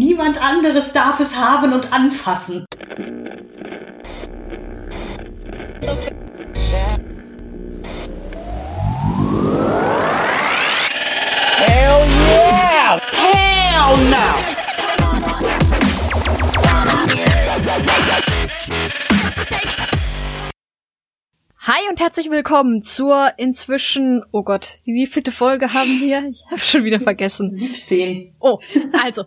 Niemand anderes darf es haben und anfassen. Hell yeah! Hell no! Hi und herzlich willkommen zur inzwischen, oh Gott, die wievielte Folge haben wir? Ich habe schon wieder vergessen. 17. Oh, also,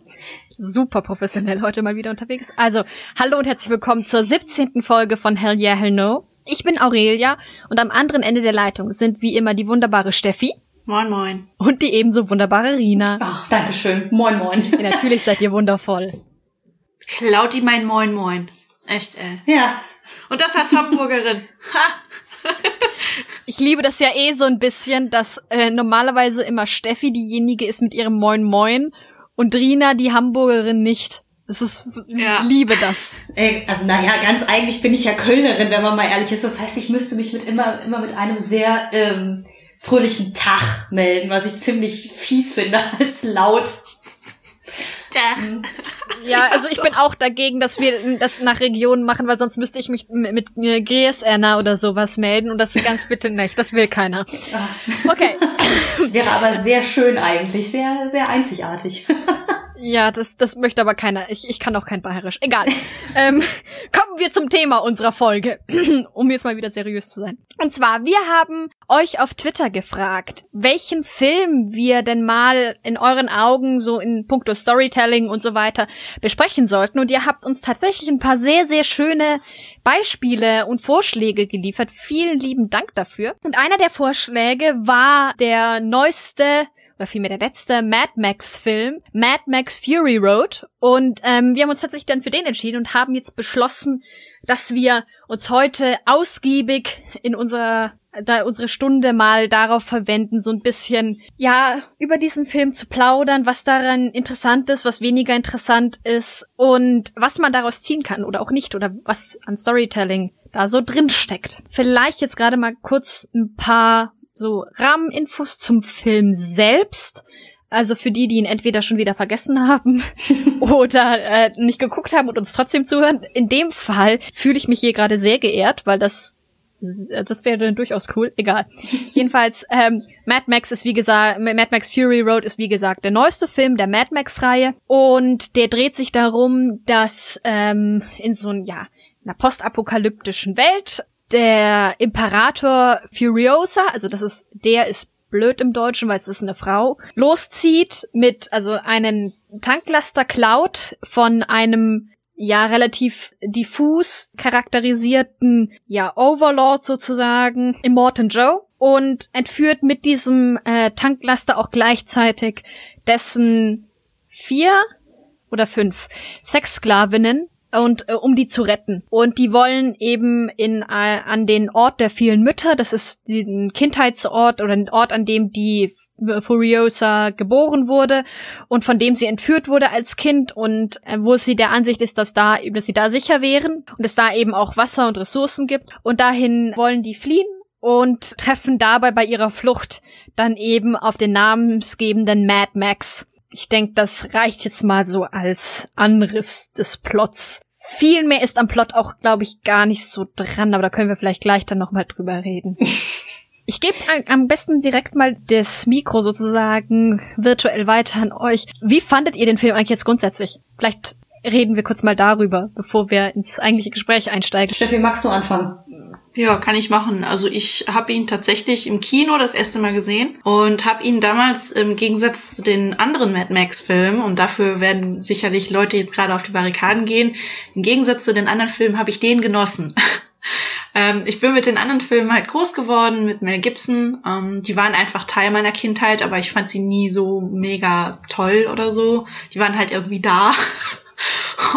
super professionell heute mal wieder unterwegs. Also, hallo und herzlich willkommen zur 17. Folge von Hell Yeah, Hell No. Ich bin Aurelia und am anderen Ende der Leitung sind wie immer die wunderbare Steffi. Moin, moin. Und die ebenso wunderbare Rina. Ach, Dankeschön. Moin, moin. Ja, natürlich seid ihr wundervoll. Klaut die mein Moin, moin. Echt, ey. Ja. Und das als Hamburgerin. Ha! Ich liebe das ja eh so ein bisschen, dass äh, normalerweise immer Steffi diejenige ist mit ihrem Moin Moin und Rina die Hamburgerin nicht. Das ist, Ja. liebe das. Ey, also naja, ganz eigentlich bin ich ja Kölnerin, wenn man mal ehrlich ist. Das heißt, ich müsste mich mit immer, immer mit einem sehr ähm, fröhlichen Tag melden, was ich ziemlich fies finde als laut. Ja, also ich bin auch dagegen, dass wir das nach Regionen machen, weil sonst müsste ich mich mit, mit äh, Gries-Erna oder sowas melden und das ganz bitte nicht. Das will keiner. Okay. Das wäre aber sehr schön eigentlich, sehr, sehr einzigartig. Ja, das, das möchte aber keiner. Ich, ich kann auch kein Bayerisch. Egal. ähm, kommen wir zum Thema unserer Folge, um jetzt mal wieder seriös zu sein. Und zwar, wir haben euch auf Twitter gefragt, welchen Film wir denn mal in euren Augen so in puncto Storytelling und so weiter besprechen sollten. Und ihr habt uns tatsächlich ein paar sehr, sehr schöne Beispiele und Vorschläge geliefert. Vielen lieben Dank dafür. Und einer der Vorschläge war der neueste oder vielmehr der letzte Mad Max Film, Mad Max Fury Road. Und ähm, wir haben uns tatsächlich dann für den entschieden und haben jetzt beschlossen, dass wir uns heute ausgiebig in unserer da unsere Stunde mal darauf verwenden, so ein bisschen, ja, über diesen Film zu plaudern, was daran interessant ist, was weniger interessant ist und was man daraus ziehen kann oder auch nicht oder was an Storytelling da so drin steckt. Vielleicht jetzt gerade mal kurz ein paar so Rahmeninfos zum Film selbst. Also für die, die ihn entweder schon wieder vergessen haben oder äh, nicht geguckt haben und uns trotzdem zuhören. In dem Fall fühle ich mich hier gerade sehr geehrt, weil das das wäre dann durchaus cool. Egal. Jedenfalls, ähm, Mad Max ist wie gesagt, Mad Max Fury Road ist wie gesagt der neueste Film der Mad Max-Reihe und der dreht sich darum, dass ähm, in so ein, ja, einer postapokalyptischen Welt der Imperator Furiosa, also das ist, der ist blöd im Deutschen, weil es ist eine Frau, loszieht mit, also einen Tanklaster klaut von einem ja relativ diffus charakterisierten ja Overlord sozusagen Immortan Joe und entführt mit diesem äh, Tanklaster auch gleichzeitig dessen vier oder fünf Sexsklavinnen und äh, um die zu retten. Und die wollen eben in äh, an den Ort der vielen Mütter, das ist den Kindheitsort oder den Ort, an dem die Furiosa geboren wurde und von dem sie entführt wurde als Kind und äh, wo sie der Ansicht ist, dass da dass sie da sicher wären und es da eben auch Wasser und Ressourcen gibt und dahin wollen die fliehen und treffen dabei bei ihrer Flucht dann eben auf den namensgebenden Mad Max. Ich denke, das reicht jetzt mal so als Anriss des Plots. Viel mehr ist am Plot auch, glaube ich, gar nicht so dran, aber da können wir vielleicht gleich dann nochmal drüber reden. Ich gebe am besten direkt mal das Mikro sozusagen virtuell weiter an euch. Wie fandet ihr den Film eigentlich jetzt grundsätzlich? Vielleicht reden wir kurz mal darüber, bevor wir ins eigentliche Gespräch einsteigen. Steffi, magst du anfangen? Ja, kann ich machen. Also ich habe ihn tatsächlich im Kino das erste Mal gesehen und habe ihn damals im Gegensatz zu den anderen Mad Max-Filmen, und dafür werden sicherlich Leute jetzt gerade auf die Barrikaden gehen, im Gegensatz zu den anderen Filmen habe ich den genossen. ähm, ich bin mit den anderen Filmen halt groß geworden, mit Mel Gibson. Ähm, die waren einfach Teil meiner Kindheit, aber ich fand sie nie so mega toll oder so. Die waren halt irgendwie da.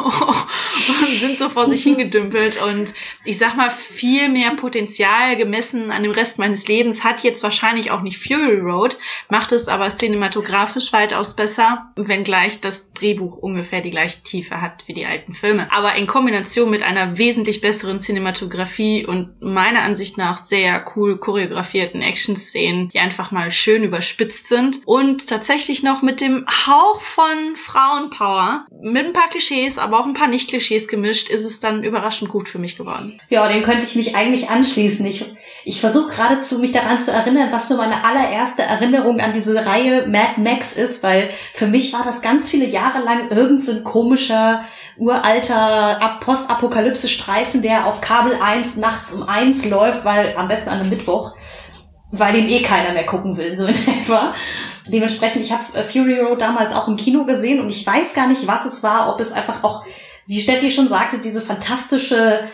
und sind so vor sich hingedümpelt. Und ich sag mal, viel mehr Potenzial gemessen an dem Rest meines Lebens hat jetzt wahrscheinlich auch nicht Fury Road, macht es aber cinematografisch weitaus besser, wenngleich das Drehbuch ungefähr die gleiche Tiefe hat wie die alten Filme. Aber in Kombination mit einer wesentlich besseren Cinematografie und meiner Ansicht nach sehr cool choreografierten Action-Szenen, die einfach mal schön überspitzt sind und tatsächlich noch mit dem Hauch von Frauenpower, mit ein paar Klischees, aber auch ein paar Nicht-Klischees gemischt, ist es dann überraschend gut für mich geworden. Ja, dem könnte ich mich eigentlich anschließen. Ich, ich versuche geradezu, mich daran zu erinnern, was so meine allererste Erinnerung an diese Reihe Mad Max ist, weil für mich war das ganz viele Jahre lang irgend so komischer, uralter Postapokalypse-Streifen, der auf Kabel 1 nachts um 1 läuft, weil am besten an einem Mittwoch weil den eh keiner mehr gucken will, so in etwa. Dementsprechend, ich habe Fury Road damals auch im Kino gesehen und ich weiß gar nicht, was es war, ob es einfach auch, wie Steffi schon sagte, diese fantastische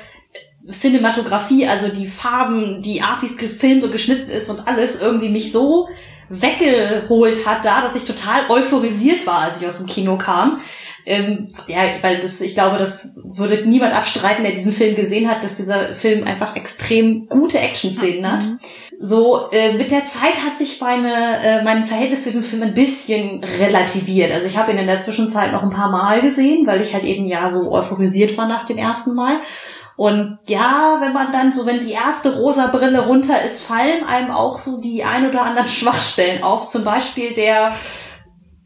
Cinematografie, also die Farben, die Art, wie es gefilmt und geschnitten ist und alles, irgendwie mich so weggeholt hat da, dass ich total euphorisiert war, als ich aus dem Kino kam. Ähm, ja, weil das, ich glaube, das würde niemand abstreiten, der diesen Film gesehen hat, dass dieser Film einfach extrem gute Action-Szenen hat. Mhm. So, äh, mit der Zeit hat sich meine, äh, mein Verhältnis zu diesem Film ein bisschen relativiert. Also ich habe ihn in der Zwischenzeit noch ein paar Mal gesehen, weil ich halt eben ja so euphorisiert war nach dem ersten Mal. Und ja, wenn man dann so, wenn die erste rosa Brille runter ist, fallen einem auch so die ein oder anderen Schwachstellen auf. Zum Beispiel der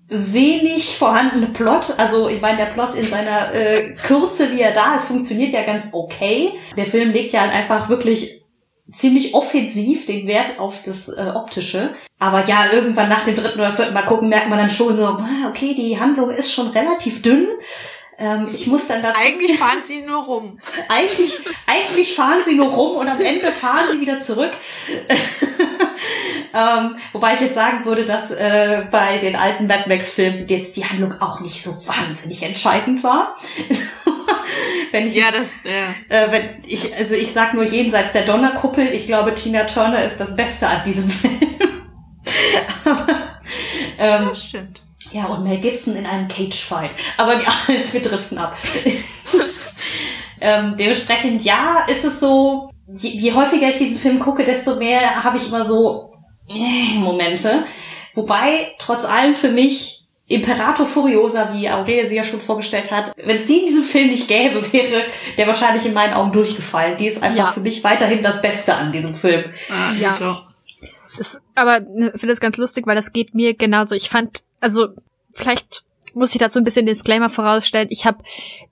wenig vorhandene Plot. Also ich meine, der Plot in seiner äh, Kürze, wie er da ist, funktioniert ja ganz okay. Der Film legt ja einfach wirklich ziemlich offensiv den Wert auf das äh, Optische. Aber ja, irgendwann nach dem dritten oder vierten Mal gucken, merkt man dann schon so, ah, okay, die Handlung ist schon relativ dünn. Ähm, ich muss dann dazu. Eigentlich fahren sie nur rum. eigentlich, eigentlich fahren sie nur rum und am Ende fahren sie wieder zurück. ähm, wobei ich jetzt sagen würde, dass äh, bei den alten Mad Max-Filmen jetzt die Handlung auch nicht so wahnsinnig entscheidend war. wenn ich, ja, das, ja. Äh, wenn ich, also ich sag nur jenseits der Donnerkuppel, ich glaube, Tina Turner ist das Beste an diesem Film. Aber, ähm, das stimmt. Ja, und Mel Gibson in einem Cage-Fight. Aber ja, wir driften ab. ähm, dementsprechend, ja, ist es so, je, je häufiger ich diesen Film gucke, desto mehr habe ich immer so äh, Momente. Wobei, trotz allem für mich Imperator Furiosa, wie Aurelia sie ja schon vorgestellt hat, wenn es die in diesem Film nicht gäbe, wäre der wahrscheinlich in meinen Augen durchgefallen. Die ist einfach ja. für mich weiterhin das Beste an diesem Film. Ah, ja. Doch. Das, aber ne, finde es ganz lustig, weil das geht mir genauso. Ich fand, also vielleicht muss ich dazu ein bisschen Disclaimer vorausstellen. Ich habe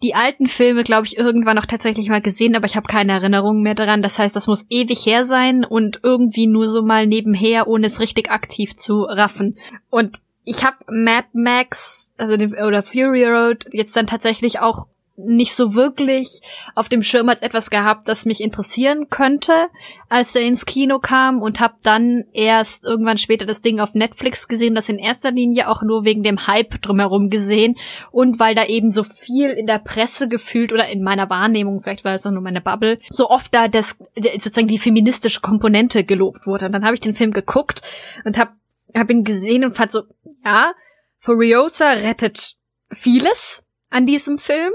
die alten Filme, glaube ich, irgendwann noch tatsächlich mal gesehen, aber ich habe keine Erinnerungen mehr daran. Das heißt, das muss ewig her sein und irgendwie nur so mal nebenher, ohne es richtig aktiv zu raffen. Und ich habe Mad Max, also den, oder Fury Road jetzt dann tatsächlich auch nicht so wirklich auf dem Schirm als etwas gehabt, das mich interessieren könnte, als er ins Kino kam und habe dann erst irgendwann später das Ding auf Netflix gesehen, das in erster Linie auch nur wegen dem Hype drumherum gesehen und weil da eben so viel in der Presse gefühlt oder in meiner Wahrnehmung, vielleicht war es auch nur meine Bubble, so oft da das sozusagen die feministische Komponente gelobt wurde. Und dann habe ich den Film geguckt und habe hab ihn gesehen und fand so, ja, Furiosa rettet vieles an diesem Film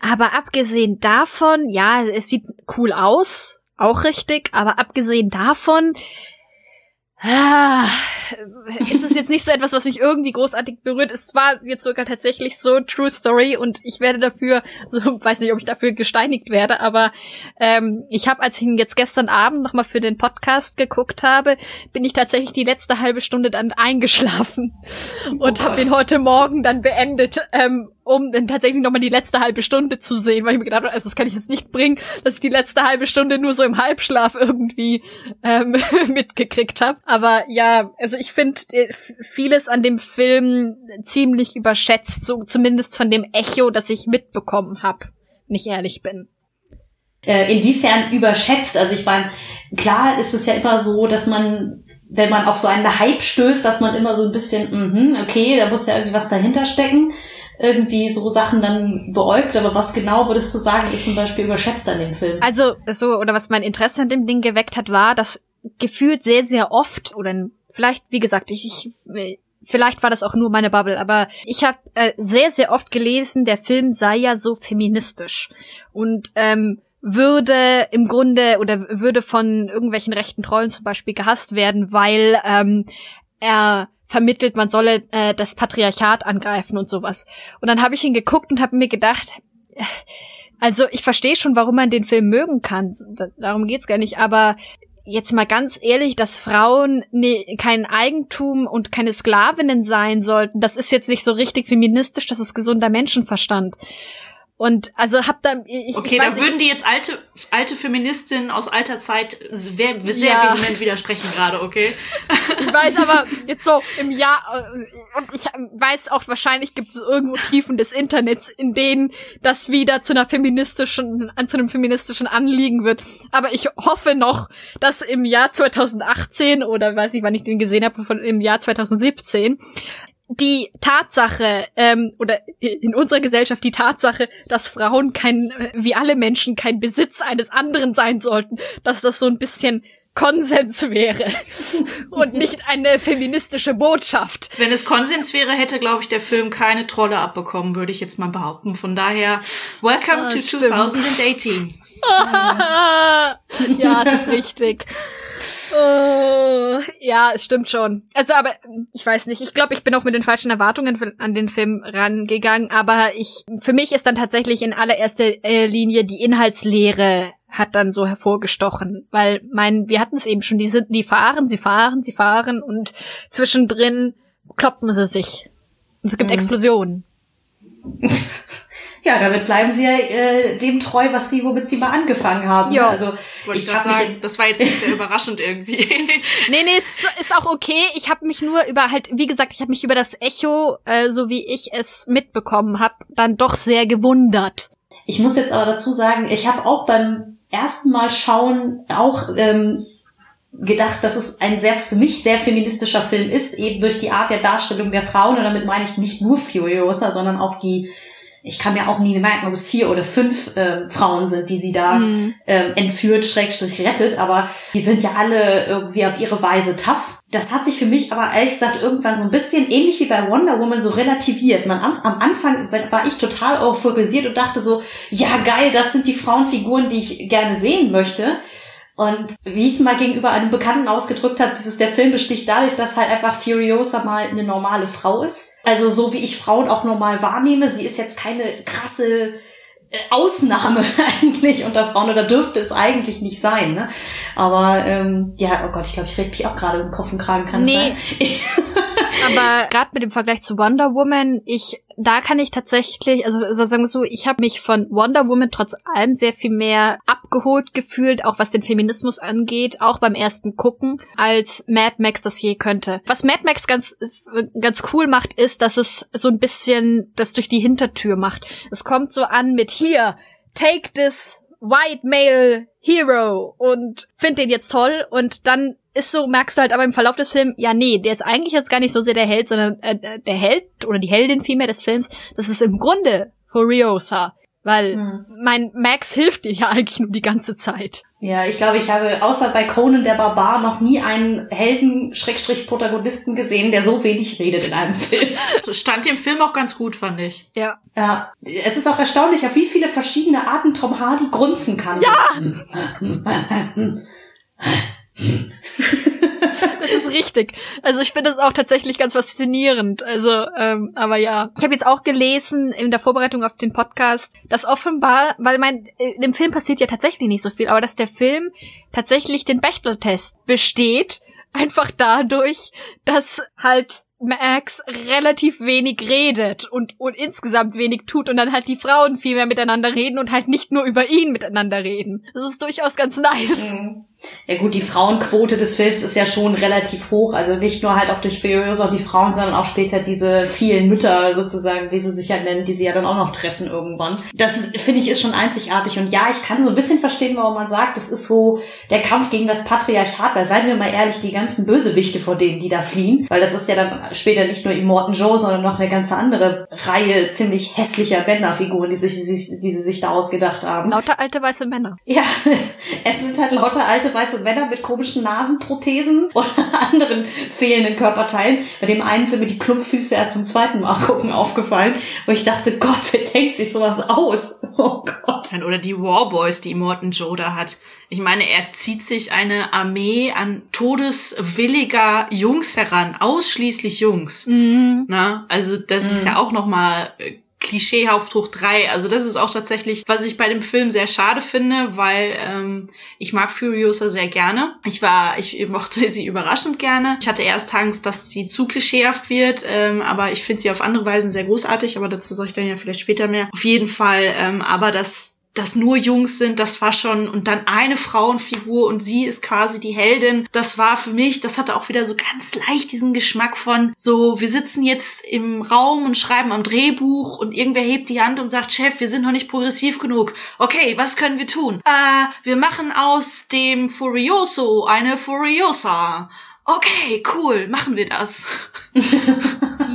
aber abgesehen davon, ja, es sieht cool aus, auch richtig, aber abgesehen davon, ah, ist es jetzt nicht so etwas, was mich irgendwie großartig berührt. Es war jetzt sogar tatsächlich so True Story und ich werde dafür, so weiß nicht, ob ich dafür gesteinigt werde, aber ähm, ich habe, als ich ihn jetzt gestern Abend nochmal für den Podcast geguckt habe, bin ich tatsächlich die letzte halbe Stunde dann eingeschlafen und oh habe ihn heute Morgen dann beendet. Ähm, um dann tatsächlich nochmal die letzte halbe Stunde zu sehen, weil ich mir gedacht habe, also das kann ich jetzt nicht bringen, dass ich die letzte halbe Stunde nur so im Halbschlaf irgendwie ähm, mitgekriegt habe. Aber ja, also ich finde äh, vieles an dem Film ziemlich überschätzt, so zumindest von dem Echo, das ich mitbekommen habe, wenn ich ehrlich bin. Äh, inwiefern überschätzt? Also ich meine, klar ist es ja immer so, dass man, wenn man auf so einen Hype stößt, dass man immer so ein bisschen, mh, okay, da muss ja irgendwie was dahinter stecken irgendwie so Sachen dann beäugt, aber was genau würdest du sagen, ist zum Beispiel überschätzt an dem Film? Also, so, oder was mein Interesse an dem Ding geweckt hat, war, dass gefühlt sehr, sehr oft, oder vielleicht, wie gesagt, ich, ich vielleicht war das auch nur meine Bubble, aber ich habe äh, sehr, sehr oft gelesen, der Film sei ja so feministisch. Und ähm, würde im Grunde oder würde von irgendwelchen rechten Trollen zum Beispiel gehasst werden, weil ähm, er vermittelt, man solle äh, das Patriarchat angreifen und sowas. Und dann habe ich ihn geguckt und habe mir gedacht, äh, also ich verstehe schon, warum man den Film mögen kann. Darum geht's gar nicht. Aber jetzt mal ganz ehrlich, dass Frauen ne, kein Eigentum und keine Sklavinnen sein sollten, das ist jetzt nicht so richtig feministisch, das ist gesunder Menschenverstand. Und also hab da ich, Okay, ich weiß, da würden die jetzt alte alte Feministinnen aus alter Zeit sehr, sehr ja. vehement widersprechen gerade, okay? Ich weiß aber jetzt so im Jahr äh, und ich weiß auch wahrscheinlich gibt es irgendwo Tiefen des Internets, in denen das wieder zu einer feministischen zu einem feministischen Anliegen wird, aber ich hoffe noch, dass im Jahr 2018 oder weiß ich, wann ich den gesehen habe, von im Jahr 2017 die Tatsache ähm, oder in unserer Gesellschaft die Tatsache, dass Frauen kein wie alle Menschen kein Besitz eines anderen sein sollten, dass das so ein bisschen Konsens wäre und nicht eine feministische Botschaft. Wenn es Konsens wäre, hätte, glaube ich, der Film keine Trolle abbekommen, würde ich jetzt mal behaupten. Von daher, welcome ah, to stimmt. 2018. ja, das ist richtig. Oh, ja, es stimmt schon. Also, aber ich weiß nicht. Ich glaube, ich bin auch mit den falschen Erwartungen an den Film rangegangen. Aber ich, für mich ist dann tatsächlich in allererster äh, Linie die Inhaltslehre hat dann so hervorgestochen, weil mein, wir hatten es eben schon, die sind, die fahren, sie fahren, sie fahren und zwischendrin kloppen sie sich. Und es gibt mhm. Explosionen. Ja, damit bleiben sie ja äh, dem treu, was sie, womit sie mal angefangen haben. Ja. Also Wollte ich, ich sagen, jetzt das war jetzt nicht sehr überraschend irgendwie. nee, nee, es ist auch okay. Ich habe mich nur über halt, wie gesagt, ich habe mich über das Echo, äh, so wie ich es mitbekommen habe, dann doch sehr gewundert. Ich muss jetzt aber dazu sagen, ich habe auch beim ersten Mal schauen auch ähm, gedacht, dass es ein sehr für mich sehr feministischer Film ist, eben durch die Art der Darstellung der Frauen. Und damit meine ich nicht nur Furiosa, sondern auch die ich kann mir auch nie merken, ob es vier oder fünf äh, Frauen sind, die sie da mhm. ähm, entführt, schrägstrich rettet, aber die sind ja alle irgendwie auf ihre Weise tough. Das hat sich für mich aber ehrlich gesagt irgendwann so ein bisschen ähnlich wie bei Wonder Woman so relativiert. Man, am, am Anfang war ich total euphorisiert und dachte so, ja geil, das sind die Frauenfiguren, die ich gerne sehen möchte. Und wie ich es mal gegenüber einem Bekannten ausgedrückt habe, dieses der Film besticht dadurch, dass halt einfach Furiosa mal eine normale Frau ist. Also so wie ich Frauen auch normal wahrnehme, sie ist jetzt keine krasse äh, Ausnahme eigentlich unter Frauen oder dürfte es eigentlich nicht sein, ne? Aber ähm, ja, oh Gott, ich glaube, ich reg mich auch gerade im Kopf und Kragen, kann nee. sein? Aber gerade mit dem Vergleich zu Wonder Woman, ich da kann ich tatsächlich, also, also sagen wir so, ich habe mich von Wonder Woman trotz allem sehr viel mehr abgeholt gefühlt, auch was den Feminismus angeht, auch beim ersten Gucken, als Mad Max das je könnte. Was Mad Max ganz ganz cool macht, ist, dass es so ein bisschen das durch die Hintertür macht. Es kommt so an mit hier, take this white male hero und find den jetzt toll und dann ist so, merkst du halt aber im Verlauf des Films, ja, nee, der ist eigentlich jetzt gar nicht so sehr der Held, sondern äh, äh der Held oder die Heldin vielmehr des Films, das ist im Grunde Furiosa. Weil hm. mein Max hilft dir ja eigentlich nur die ganze Zeit. Ja, ich glaube, ich habe außer bei Conan der Barbar noch nie einen Helden-Protagonisten gesehen, der so wenig redet in einem Film. So stand im Film auch ganz gut, fand ich. Ja. Ja. Es ist auch erstaunlich, auf wie viele verschiedene Arten Tom Hardy grunzen kann. Ja! das ist richtig. Also ich finde das auch tatsächlich ganz faszinierend. Also, ähm, aber ja. Ich habe jetzt auch gelesen in der Vorbereitung auf den Podcast, dass offenbar, weil mein, in dem Film passiert ja tatsächlich nicht so viel, aber dass der Film tatsächlich den Bechtel-Test besteht, einfach dadurch, dass halt Max relativ wenig redet und, und insgesamt wenig tut und dann halt die Frauen viel mehr miteinander reden und halt nicht nur über ihn miteinander reden. Das ist durchaus ganz nice. Mhm. Ja gut, die Frauenquote des Films ist ja schon relativ hoch. Also nicht nur halt auch durch Furiosa und die Frauen, sondern auch später diese vielen Mütter sozusagen, wie sie sich ja nennen, die sie ja dann auch noch treffen irgendwann. Das finde ich ist schon einzigartig. Und ja, ich kann so ein bisschen verstehen, warum man sagt, das ist so der Kampf gegen das Patriarchat. Weil seien wir mal ehrlich, die ganzen Bösewichte vor denen, die da fliehen, weil das ist ja dann später nicht nur Immortan Joe, sondern noch eine ganze andere Reihe ziemlich hässlicher Männerfiguren, die sich, die, die sie sich da ausgedacht haben. Lauter alte weiße Männer. Ja, es sind halt lauter alte alte weiße Männer mit komischen Nasenprothesen oder anderen fehlenden Körperteilen. Bei dem einen sind mir die Klumpfüße erst beim zweiten Mal gucken aufgefallen, wo ich dachte, Gott, wer denkt sich sowas aus? Oh Gott. Oder die Warboys, die Morton Joe da hat. Ich meine, er zieht sich eine Armee an todeswilliger Jungs heran, ausschließlich Jungs. Mhm. Na, also das ist ja auch noch mal äh, klischeehaft hoch drei. Also das ist auch tatsächlich, was ich bei dem Film sehr schade finde, weil ähm, ich mag Furiosa sehr gerne. Ich war, ich mochte sie überraschend gerne. Ich hatte erst Angst, dass sie zu klischeehaft wird, ähm, aber ich finde sie auf andere Weisen sehr großartig. Aber dazu sage ich dann ja vielleicht später mehr. Auf jeden Fall, ähm, aber das das nur Jungs sind, das war schon, und dann eine Frauenfigur und sie ist quasi die Heldin. Das war für mich, das hatte auch wieder so ganz leicht diesen Geschmack von, so, wir sitzen jetzt im Raum und schreiben am Drehbuch und irgendwer hebt die Hand und sagt, Chef, wir sind noch nicht progressiv genug. Okay, was können wir tun? Äh, wir machen aus dem Furioso eine Furiosa. Okay, cool, machen wir das.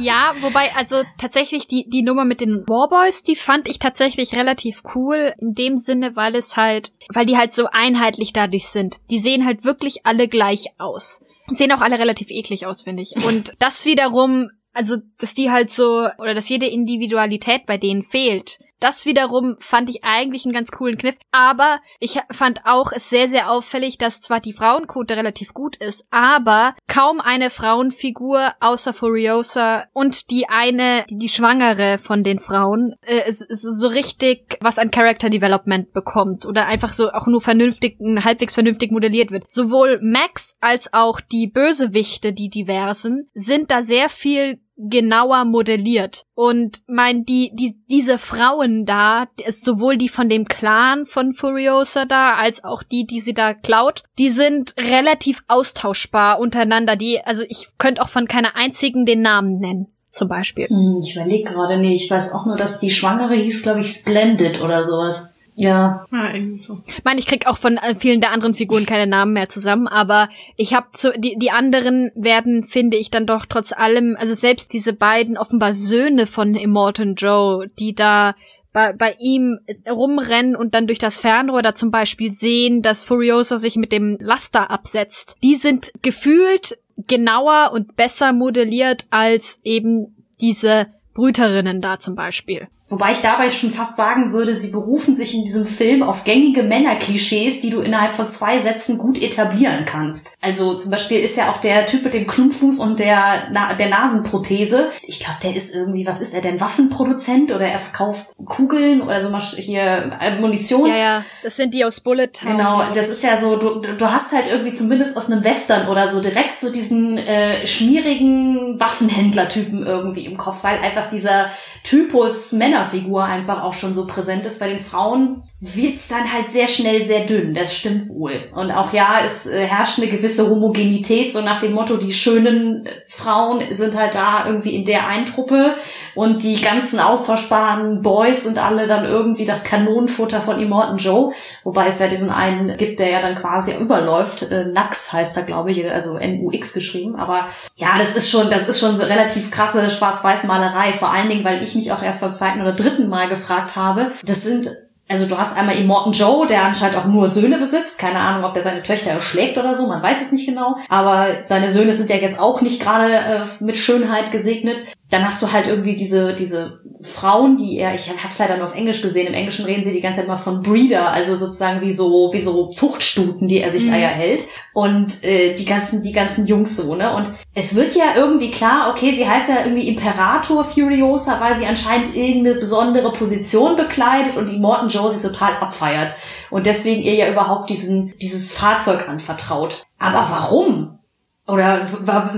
Ja, wobei, also tatsächlich die, die Nummer mit den Warboys, die fand ich tatsächlich relativ cool. In dem Sinne, weil es halt, weil die halt so einheitlich dadurch sind. Die sehen halt wirklich alle gleich aus. Sehen auch alle relativ eklig aus, finde ich. Und das wiederum also, dass die halt so, oder dass jede Individualität bei denen fehlt. Das wiederum fand ich eigentlich einen ganz coolen Kniff. Aber ich fand auch es sehr, sehr auffällig, dass zwar die Frauenquote relativ gut ist, aber kaum eine Frauenfigur außer Furiosa und die eine, die, die Schwangere von den Frauen, äh, so richtig was an Character Development bekommt oder einfach so auch nur vernünftig, halbwegs vernünftig modelliert wird. Sowohl Max als auch die Bösewichte, die diversen, sind da sehr viel genauer modelliert. Und mein, die, die, diese Frauen da, ist sowohl die von dem Clan von Furiosa da, als auch die, die sie da klaut, die sind relativ austauschbar untereinander. Die, also ich könnte auch von keiner einzigen den Namen nennen. Zum Beispiel. Hm, Ich überlege gerade nicht. Ich weiß auch nur, dass die Schwangere hieß, glaube ich, Splendid oder sowas. Ja. Ja, irgendwie so. Ich meine, ich krieg auch von äh, vielen der anderen Figuren keine Namen mehr zusammen, aber ich habe zu die die anderen werden finde ich dann doch trotz allem, also selbst diese beiden offenbar Söhne von Immortan Joe, die da bei, bei ihm rumrennen und dann durch das Fernrohr da zum Beispiel sehen, dass Furiosa sich mit dem Laster absetzt. Die sind gefühlt genauer und besser modelliert als eben diese Brüterinnen da zum Beispiel. Wobei ich dabei schon fast sagen würde, sie berufen sich in diesem Film auf gängige Männerklischees, die du innerhalb von zwei Sätzen gut etablieren kannst. Also zum Beispiel ist ja auch der Typ mit dem Klumpfuß und der, Na der Nasenprothese. Ich glaube, der ist irgendwie, was ist er denn, Waffenproduzent oder er verkauft Kugeln oder so mal hier äh, Munition. Ja, ja, das sind die aus Bullet Town. Genau, das ist ja so, du, du hast halt irgendwie zumindest aus einem Western oder so direkt so diesen äh, schmierigen Waffenhändlertypen irgendwie im Kopf, weil einfach dieser Typus Männerfigur einfach auch schon so präsent ist. Bei den Frauen wird's dann halt sehr schnell sehr dünn, das stimmt wohl. Und auch ja, es äh, herrscht eine gewisse Homogenität, so nach dem Motto, die schönen äh, Frauen sind halt da irgendwie in der einen Truppe und die ganzen austauschbaren Boys sind alle dann irgendwie das Kanonenfutter von Immortan Joe, wobei es ja diesen einen gibt, der ja dann quasi überläuft. Äh, Nax heißt er, glaube ich, also N-U-X geschrieben. Aber ja, das ist schon, das ist schon so relativ krasse Schwarz-Weiß-Malerei, vor allen Dingen, weil ich mich auch erst beim zweiten oder dritten Mal gefragt habe. Das sind also du hast einmal Immortan Joe, der anscheinend auch nur Söhne besitzt. Keine Ahnung, ob der seine Töchter erschlägt oder so, man weiß es nicht genau. Aber seine Söhne sind ja jetzt auch nicht gerade äh, mit Schönheit gesegnet. Dann hast du halt irgendwie diese, diese Frauen, die er, ich hab's leider nur auf Englisch gesehen, im Englischen reden sie die ganze Zeit immer von Breeder, also sozusagen wie so, wie so Zuchtstuten, die er sich da ja hält. Und äh, die ganzen, die ganzen Jungs so, ne? Und es wird ja irgendwie klar, okay, sie heißt ja irgendwie Imperator Furiosa, weil sie anscheinend irgendeine besondere Position bekleidet und die Morton Joe sie total abfeiert. Und deswegen ihr ja überhaupt diesen, dieses Fahrzeug anvertraut. Aber warum? Oder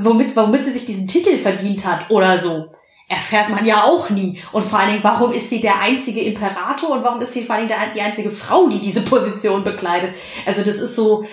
womit, womit sie sich diesen Titel verdient hat oder so. Erfährt man ja auch nie. Und vor allen Dingen, warum ist sie der einzige Imperator und warum ist sie vor allen Dingen die einzige Frau, die diese Position bekleidet? Also das ist so,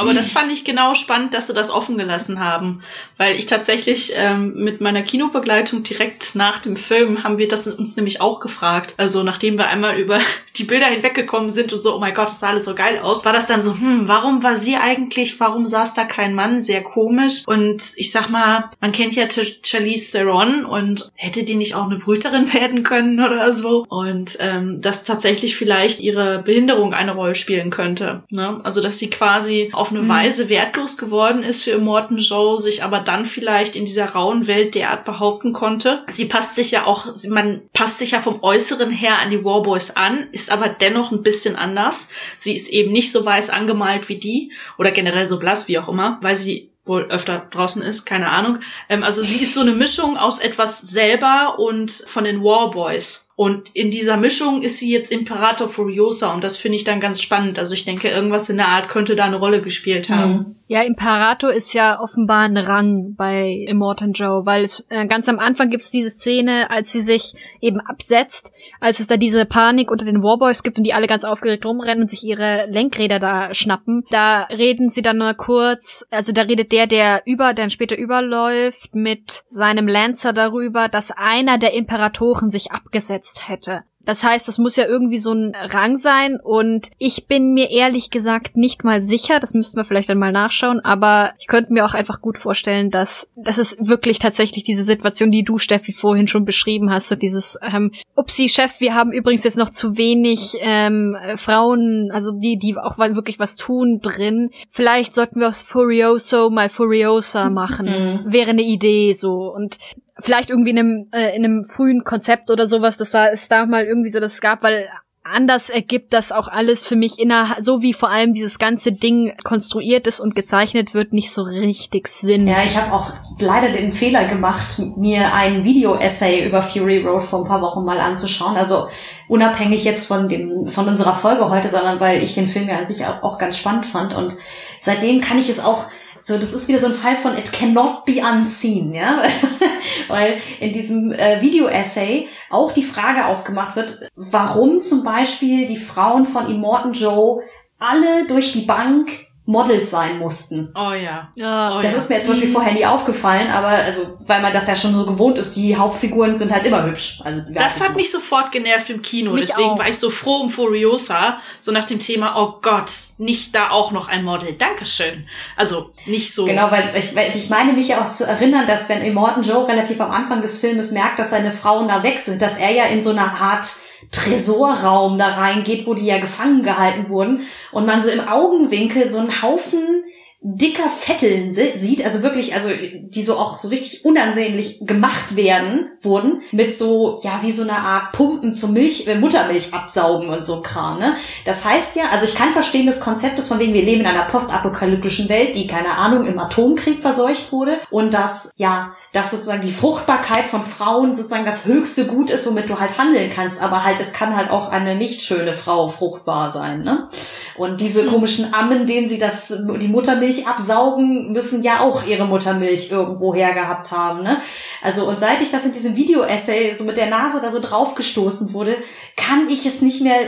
Aber das fand ich genau spannend, dass sie das offen gelassen haben, weil ich tatsächlich ähm, mit meiner Kinobegleitung direkt nach dem Film haben wir das uns nämlich auch gefragt. Also nachdem wir einmal über die Bilder hinweggekommen sind und so, oh mein Gott, das sah alles so geil aus, war das dann so, hm, warum war sie eigentlich, warum saß da kein Mann? Sehr komisch. Und ich sag mal, man kennt ja Charlize Theron und hätte die nicht auch eine Brüterin werden können oder so? Und ähm, dass tatsächlich vielleicht ihre Behinderung eine Rolle spielen könnte. Ne? Also dass sie quasi auf eine mhm. Weise wertlos geworden ist für Immortan Joe, sich aber dann vielleicht in dieser rauen Welt derart behaupten konnte. Sie passt sich ja auch, man passt sich ja vom Äußeren her an die Warboys an, ist aber dennoch ein bisschen anders. Sie ist eben nicht so weiß angemalt wie die oder generell so blass, wie auch immer, weil sie wohl öfter draußen ist, keine Ahnung. Ähm, also sie ist so eine Mischung aus etwas selber und von den Warboys. Und in dieser Mischung ist sie jetzt Imperator Furiosa und das finde ich dann ganz spannend. Also ich denke, irgendwas in der Art könnte da eine Rolle gespielt haben. Mhm. Ja, Imperator ist ja offenbar ein Rang bei Immortan Joe, weil es äh, ganz am Anfang gibt es diese Szene, als sie sich eben absetzt, als es da diese Panik unter den Warboys gibt und die alle ganz aufgeregt rumrennen und sich ihre Lenkräder da schnappen. Da reden sie dann mal kurz, also da redet der, der über, dann später überläuft, mit seinem Lancer darüber, dass einer der Imperatoren sich abgesetzt gesetzt hätte. Das heißt, das muss ja irgendwie so ein Rang sein und ich bin mir ehrlich gesagt nicht mal sicher, das müssten wir vielleicht dann mal nachschauen, aber ich könnte mir auch einfach gut vorstellen, dass das ist wirklich tatsächlich diese Situation, die du, Steffi, vorhin schon beschrieben hast, so dieses, ähm, upsi, Chef, wir haben übrigens jetzt noch zu wenig ähm, Frauen, also die, die auch wirklich was tun drin. Vielleicht sollten wir aus Furioso mal Furiosa machen. Mhm. Wäre eine Idee so. Und vielleicht irgendwie in einem, äh, in einem frühen Konzept oder sowas, dass da es da mal irgendwie so das gab, weil anders ergibt das auch alles für mich inner, so wie vor allem dieses ganze Ding konstruiert ist und gezeichnet wird, nicht so richtig Sinn. Ja, ich habe auch leider den Fehler gemacht, mir ein Video-Essay über Fury Road vor ein paar Wochen mal anzuschauen. Also unabhängig jetzt von dem, von unserer Folge heute, sondern weil ich den Film ja an sich auch, auch ganz spannend fand. Und seitdem kann ich es auch so, das ist wieder so ein Fall von it cannot be unseen, ja, weil in diesem äh, Video-Essay auch die Frage aufgemacht wird, warum zum Beispiel die Frauen von Immortan Joe alle durch die Bank Models sein mussten. Oh ja. Oh, das ja. ist mir jetzt zum Beispiel mhm. vorher nie aufgefallen, aber also, weil man das ja schon so gewohnt ist, die Hauptfiguren sind halt immer hübsch. Also, das hat mich sofort genervt im Kino, mich deswegen auch. war ich so froh um Furiosa, so nach dem Thema, oh Gott, nicht da auch noch ein Model. Dankeschön. Also, nicht so. Genau, weil ich, weil ich meine mich ja auch zu erinnern, dass wenn Immortan Joe relativ am Anfang des Filmes merkt, dass seine Frauen da weg sind, dass er ja in so einer Art Tresorraum da reingeht, wo die ja gefangen gehalten wurden. Und man so im Augenwinkel so einen Haufen dicker Fetteln sieht, also wirklich, also die so auch so richtig unansehnlich gemacht werden, wurden, mit so, ja, wie so eine Art Pumpen zum Milch, äh, Muttermilch absaugen und so Kram, ne? Das heißt ja, also ich kann verstehen das Konzept ist von wegen, wir leben in einer postapokalyptischen Welt, die, keine Ahnung, im Atomkrieg verseucht wurde und dass, ja, dass sozusagen die Fruchtbarkeit von Frauen sozusagen das höchste Gut ist, womit du halt handeln kannst. Aber halt, es kann halt auch eine nicht schöne Frau fruchtbar sein, ne? Und diese komischen Ammen, denen sie das, die Muttermilch absaugen, müssen ja auch ihre Muttermilch irgendwo her gehabt haben, ne? Also, und seit ich das in diesem Video-Essay so mit der Nase da so draufgestoßen wurde, kann ich es nicht mehr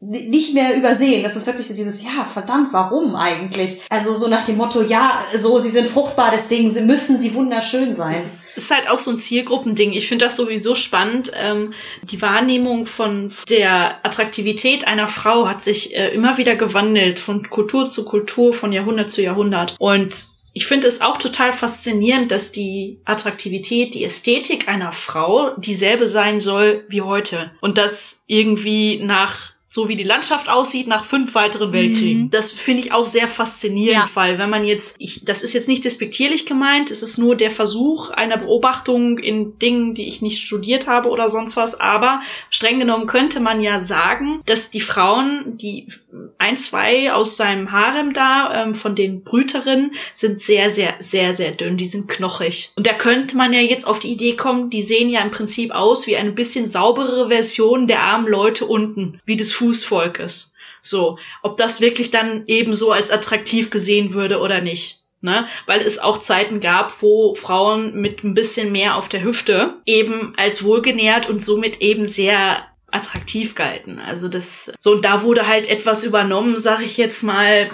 nicht mehr übersehen. Das ist wirklich so dieses, ja, verdammt, warum eigentlich? Also so nach dem Motto, ja, so, sie sind fruchtbar, deswegen müssen sie wunderschön sein. Das ist halt auch so ein Zielgruppending. Ich finde das sowieso spannend. Ähm, die Wahrnehmung von der Attraktivität einer Frau hat sich äh, immer wieder gewandelt, von Kultur zu Kultur, von Jahrhundert zu Jahrhundert. Und ich finde es auch total faszinierend, dass die Attraktivität, die Ästhetik einer Frau dieselbe sein soll wie heute. Und dass irgendwie nach so wie die Landschaft aussieht nach fünf weiteren Weltkriegen. Mhm. Das finde ich auch sehr faszinierend, ja. weil wenn man jetzt, ich, das ist jetzt nicht despektierlich gemeint, es ist nur der Versuch einer Beobachtung in Dingen, die ich nicht studiert habe oder sonst was, aber streng genommen könnte man ja sagen, dass die Frauen, die ein, zwei aus seinem Harem da, ähm, von den Brüterinnen, sind sehr, sehr, sehr, sehr dünn, die sind knochig. Und da könnte man ja jetzt auf die Idee kommen, die sehen ja im Prinzip aus wie eine bisschen sauberere Version der armen Leute unten, wie das Fußvolkes. So, ob das wirklich dann ebenso als attraktiv gesehen würde oder nicht. Ne? Weil es auch Zeiten gab, wo Frauen mit ein bisschen mehr auf der Hüfte eben als wohlgenährt und somit eben sehr attraktiv galten. Also das, so, und da wurde halt etwas übernommen, sag ich jetzt mal,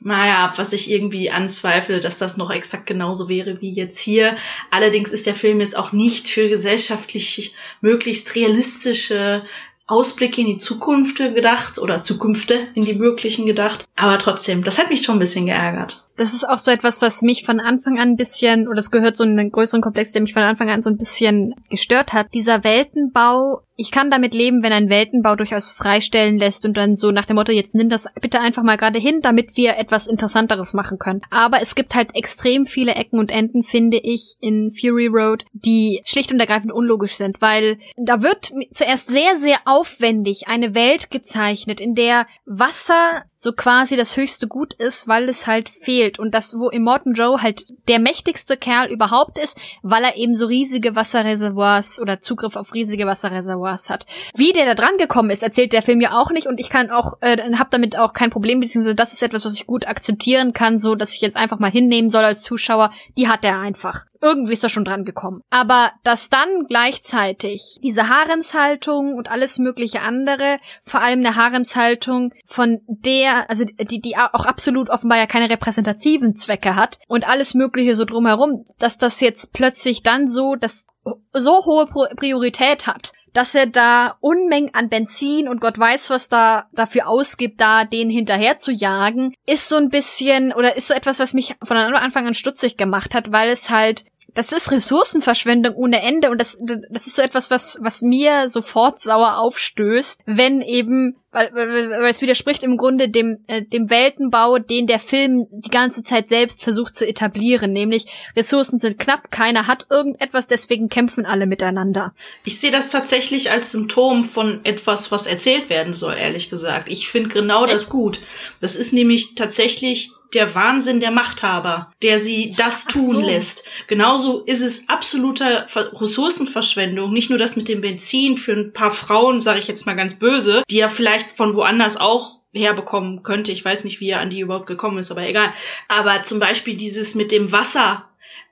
naja, was ich irgendwie anzweifle, dass das noch exakt genauso wäre wie jetzt hier. Allerdings ist der Film jetzt auch nicht für gesellschaftlich möglichst realistische Ausblicke in die Zukunft gedacht oder Zukünfte in die möglichen gedacht. Aber trotzdem, das hat mich schon ein bisschen geärgert. Das ist auch so etwas, was mich von Anfang an ein bisschen, oder es gehört so in einen größeren Komplex, der mich von Anfang an so ein bisschen gestört hat. Dieser Weltenbau, ich kann damit leben, wenn ein Weltenbau durchaus freistellen lässt und dann so nach dem Motto, jetzt nimm das bitte einfach mal gerade hin, damit wir etwas Interessanteres machen können. Aber es gibt halt extrem viele Ecken und Enden, finde ich, in Fury Road, die schlicht und ergreifend unlogisch sind, weil da wird zuerst sehr, sehr aufwendig eine Welt gezeichnet, in der Wasser so quasi das höchste Gut ist, weil es halt fehlt. Und das, wo Immortan Joe halt der mächtigste Kerl überhaupt ist, weil er eben so riesige Wasserreservoirs oder Zugriff auf riesige Wasserreservoirs hat. Wie der da dran gekommen ist, erzählt der Film ja auch nicht und ich kann auch, äh, hab damit auch kein Problem, beziehungsweise das ist etwas, was ich gut akzeptieren kann, so dass ich jetzt einfach mal hinnehmen soll als Zuschauer. Die hat er einfach irgendwie ist er schon dran gekommen. Aber dass dann gleichzeitig diese Haremshaltung und alles mögliche andere, vor allem eine Haremshaltung, von der, also die, die auch absolut offenbar ja keine repräsentativen Zwecke hat und alles mögliche so drumherum, dass das jetzt plötzlich dann so, dass so hohe Priorität hat, dass er da Unmengen an Benzin und Gott weiß, was da dafür ausgibt, da den hinterher zu jagen, ist so ein bisschen oder ist so etwas, was mich von Anfang an stutzig gemacht hat, weil es halt das ist Ressourcenverschwendung ohne Ende und das, das ist so etwas, was, was mir sofort sauer aufstößt, wenn eben weil, weil, weil es widerspricht im Grunde dem, äh, dem Weltenbau, den der Film die ganze Zeit selbst versucht zu etablieren, nämlich Ressourcen sind knapp, keiner hat irgendetwas, deswegen kämpfen alle miteinander. Ich sehe das tatsächlich als Symptom von etwas, was erzählt werden soll, ehrlich gesagt. Ich finde genau das gut. Das ist nämlich tatsächlich der Wahnsinn der Machthaber, der sie das tun so. lässt. Genauso ist es absoluter Ressourcenverschwendung. Nicht nur das mit dem Benzin für ein paar Frauen, sage ich jetzt mal ganz böse, die ja vielleicht vielleicht von woanders auch herbekommen könnte. Ich weiß nicht, wie er an die überhaupt gekommen ist, aber egal. Aber zum Beispiel dieses mit dem Wasser.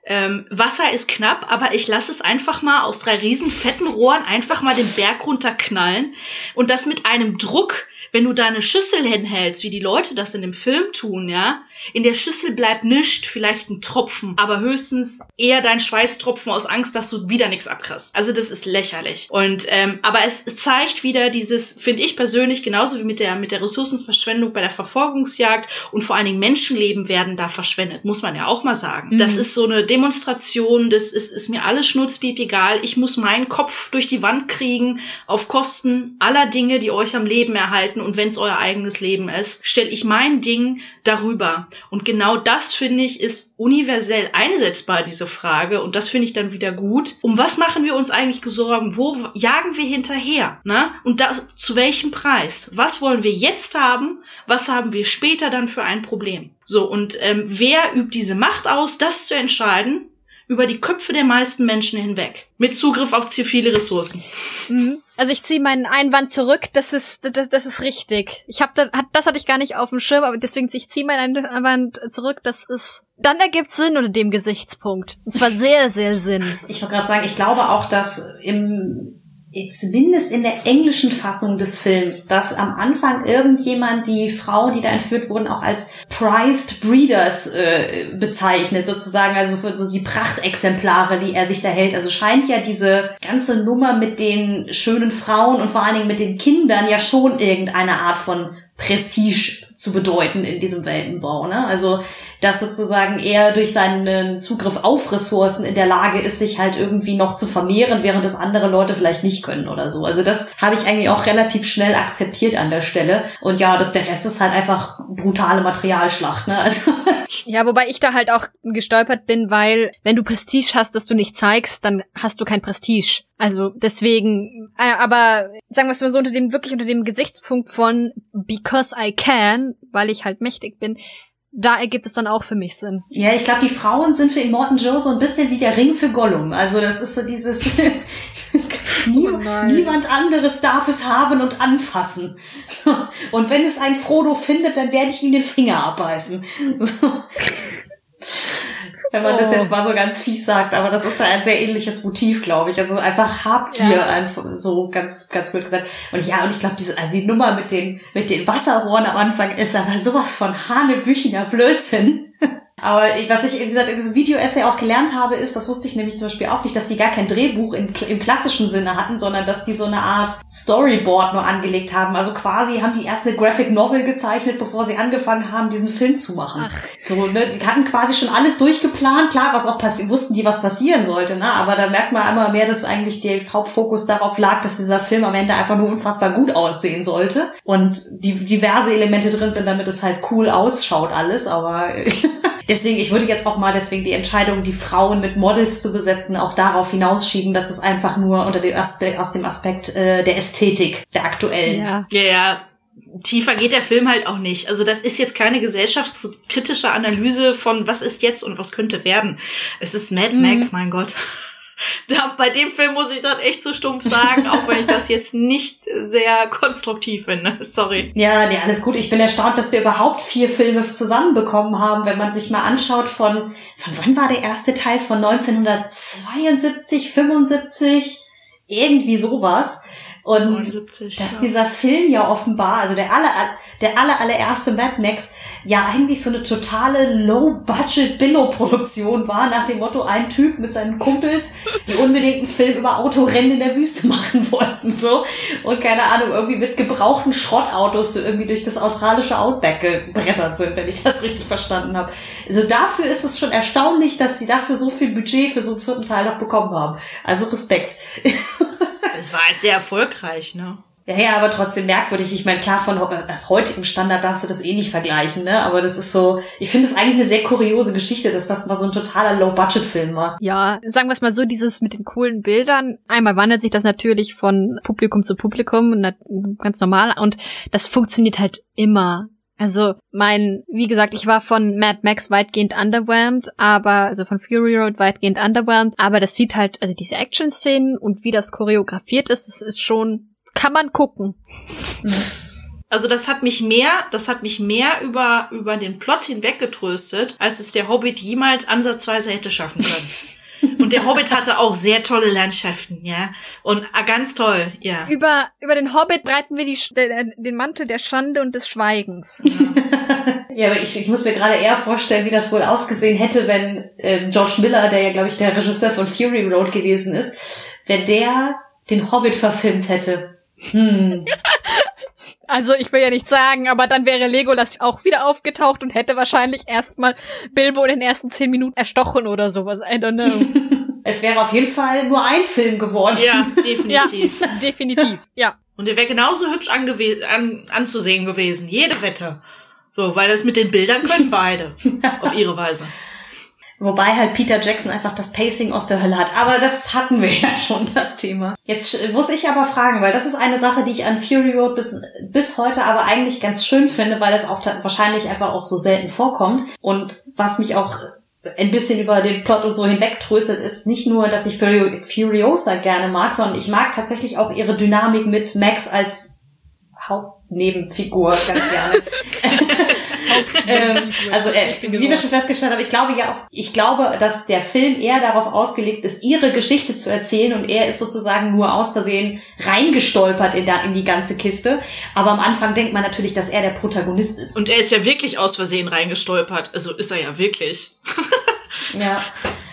Ähm, Wasser ist knapp, aber ich lasse es einfach mal aus drei riesen fetten Rohren einfach mal den Berg runterknallen und das mit einem Druck, wenn du da eine Schüssel hinhältst, wie die Leute das in dem Film tun, ja, in der Schüssel bleibt nischt, vielleicht ein Tropfen, aber höchstens eher dein Schweißtropfen aus Angst, dass du wieder nichts abkriegst. Also das ist lächerlich. Und ähm, aber es zeigt wieder dieses, finde ich persönlich, genauso wie mit der mit der Ressourcenverschwendung bei der Verfolgungsjagd und vor allen Dingen Menschenleben werden da verschwendet, muss man ja auch mal sagen. Mhm. Das ist so eine Demonstration, das ist, ist mir alles schnurzpiep egal. Ich muss meinen Kopf durch die Wand kriegen auf Kosten aller Dinge, die euch am Leben erhalten und wenn es euer eigenes Leben ist, stelle ich mein Ding darüber. Und genau das, finde ich, ist universell einsetzbar, diese Frage. Und das finde ich dann wieder gut. Um was machen wir uns eigentlich Sorgen? Wo jagen wir hinterher? Ne? Und da, zu welchem Preis? Was wollen wir jetzt haben? Was haben wir später dann für ein Problem? So, und ähm, wer übt diese Macht aus, das zu entscheiden? Über die Köpfe der meisten Menschen hinweg. Mit Zugriff auf zu viele Ressourcen. Mhm. Also ich ziehe meinen Einwand zurück, das ist, das, das ist richtig. Ich hab das, das hatte ich gar nicht auf dem Schirm, aber deswegen ich ziehe meinen Einwand zurück, das ist, dann ergibt Sinn unter dem Gesichtspunkt. Und zwar sehr, sehr Sinn. Ich wollte gerade sagen, ich glaube auch, dass im zumindest in der englischen Fassung des Films, dass am Anfang irgendjemand die Frauen, die da entführt wurden, auch als prized breeders äh, bezeichnet, sozusagen, also für so die Prachtexemplare, die er sich da hält. Also scheint ja diese ganze Nummer mit den schönen Frauen und vor allen Dingen mit den Kindern ja schon irgendeine Art von Prestige zu bedeuten in diesem Weltenbau. Ne? Also, dass sozusagen er durch seinen Zugriff auf Ressourcen in der Lage ist, sich halt irgendwie noch zu vermehren, während das andere Leute vielleicht nicht können oder so. Also das habe ich eigentlich auch relativ schnell akzeptiert an der Stelle. Und ja, das der Rest ist halt einfach brutale Materialschlacht. Ne? Also ja, wobei ich da halt auch gestolpert bin, weil wenn du Prestige hast, das du nicht zeigst, dann hast du kein Prestige. Also deswegen, äh, aber sagen wir es mal so unter dem wirklich unter dem Gesichtspunkt von because I can, weil ich halt mächtig bin, da ergibt es dann auch für mich Sinn. Ja, ich glaube, die Frauen sind für Immortan Joe so ein bisschen wie der Ring für Gollum. Also das ist so dieses Nie, oh niemand anderes darf es haben und anfassen. Und wenn es ein Frodo findet, dann werde ich ihm den Finger abbeißen. wenn man oh. das jetzt mal so ganz fies sagt, aber das ist ja ein sehr ähnliches Motiv, glaube ich. Also einfach Habgier, ja. einfach so ganz, ganz blöd gesagt. Und ja, und ich glaube, diese, also die Nummer mit den, mit den Wasserrohren am Anfang ist aber sowas von Hanebüchener Blödsinn. Aber was ich, wie gesagt, in diesem Video-Essay auch gelernt habe, ist, das wusste ich nämlich zum Beispiel auch nicht, dass die gar kein Drehbuch in, im klassischen Sinne hatten, sondern dass die so eine Art Storyboard nur angelegt haben. Also quasi haben die erst eine Graphic Novel gezeichnet, bevor sie angefangen haben, diesen Film zu machen. Ach. So, ne, die hatten quasi schon alles durchgeplant, klar, was auch passiert, wussten die, was passieren sollte, ne, aber da merkt man immer mehr, dass eigentlich der Hauptfokus darauf lag, dass dieser Film am Ende einfach nur unfassbar gut aussehen sollte und die diverse Elemente drin sind, damit es halt cool ausschaut alles, aber Deswegen, ich würde jetzt auch mal deswegen die Entscheidung, die Frauen mit Models zu besetzen, auch darauf hinausschieben, dass es einfach nur unter dem Aspekt, aus dem Aspekt äh, der Ästhetik, der aktuellen. Ja. ja, ja. Tiefer geht der Film halt auch nicht. Also das ist jetzt keine gesellschaftskritische Analyse von was ist jetzt und was könnte werden. Es ist Mad Max, mhm. mein Gott. Da, bei dem Film muss ich das echt zu stumpf sagen, auch wenn ich das jetzt nicht sehr konstruktiv finde. Sorry. Ja, nee, alles gut. Ich bin erstaunt, dass wir überhaupt vier Filme zusammenbekommen haben, wenn man sich mal anschaut von, von wann war der erste Teil? Von 1972, 75? Irgendwie sowas. Und 79, dass ja. dieser Film ja offenbar, also der aller, der aller, allererste Mad Max, ja eigentlich so eine totale Low-Budget-Billo-Produktion war, nach dem Motto, ein Typ mit seinen Kumpels, die unbedingt einen Film über Autorennen in der Wüste machen wollten, so. Und keine Ahnung, irgendwie mit gebrauchten Schrottautos so irgendwie durch das australische Outback gebrettert sind, wenn ich das richtig verstanden habe. Also dafür ist es schon erstaunlich, dass sie dafür so viel Budget für so einen vierten Teil noch bekommen haben. Also Respekt. Es war halt sehr erfolgreich, ne? Ja, ja, aber trotzdem merkwürdig. Ich meine, klar, von das heutigem Standard darfst du das eh nicht vergleichen, ne? Aber das ist so, ich finde es eigentlich eine sehr kuriose Geschichte, dass das mal so ein totaler Low-Budget-Film war. Ja, sagen wir es mal so, dieses mit den coolen Bildern. Einmal wandelt sich das natürlich von Publikum zu Publikum, ganz normal. Und das funktioniert halt immer. Also mein, wie gesagt, ich war von Mad Max weitgehend underwhelmed, aber also von Fury Road weitgehend underwhelmed, aber das sieht halt, also diese Action-Szenen und wie das choreografiert ist, das ist schon, kann man gucken. Also das hat mich mehr, das hat mich mehr über, über den Plot hinweggetröstet, als es der Hobbit jemals ansatzweise hätte schaffen können. Und der Hobbit hatte auch sehr tolle Landschaften, ja. Und ah, ganz toll, ja. Über, über den Hobbit breiten wir die, den Mantel der Schande und des Schweigens. Ja, ja aber ich, ich muss mir gerade eher vorstellen, wie das wohl ausgesehen hätte, wenn äh, George Miller, der ja, glaube ich, der Regisseur von Fury Road gewesen ist, wenn der den Hobbit verfilmt hätte. Hm. Also ich will ja nicht sagen, aber dann wäre Legolas auch wieder aufgetaucht und hätte wahrscheinlich erstmal Bilbo in den ersten zehn Minuten erstochen oder sowas. I don't know. es wäre auf jeden Fall nur ein Film geworden. Ja, definitiv. ja, definitiv, ja. Und er wäre genauso hübsch an anzusehen gewesen. Jede Wette. So, weil das mit den Bildern können beide. auf ihre Weise. Wobei halt Peter Jackson einfach das Pacing aus der Hölle hat. Aber das hatten wir ja schon, das Thema. Jetzt muss ich aber fragen, weil das ist eine Sache, die ich an Fury Road bis, bis heute aber eigentlich ganz schön finde, weil es auch wahrscheinlich einfach auch so selten vorkommt. Und was mich auch ein bisschen über den Plot und so hinwegtröstet, ist nicht nur, dass ich Furiosa gerne mag, sondern ich mag tatsächlich auch ihre Dynamik mit Max als Hauptnebenfigur ganz gerne. ähm, also äh, wie wir schon festgestellt haben, ich glaube ja auch, ich glaube, dass der Film eher darauf ausgelegt ist, ihre Geschichte zu erzählen und er ist sozusagen nur aus Versehen reingestolpert in, da, in die ganze Kiste. Aber am Anfang denkt man natürlich, dass er der Protagonist ist. Und er ist ja wirklich aus Versehen reingestolpert. Also ist er ja wirklich. ja.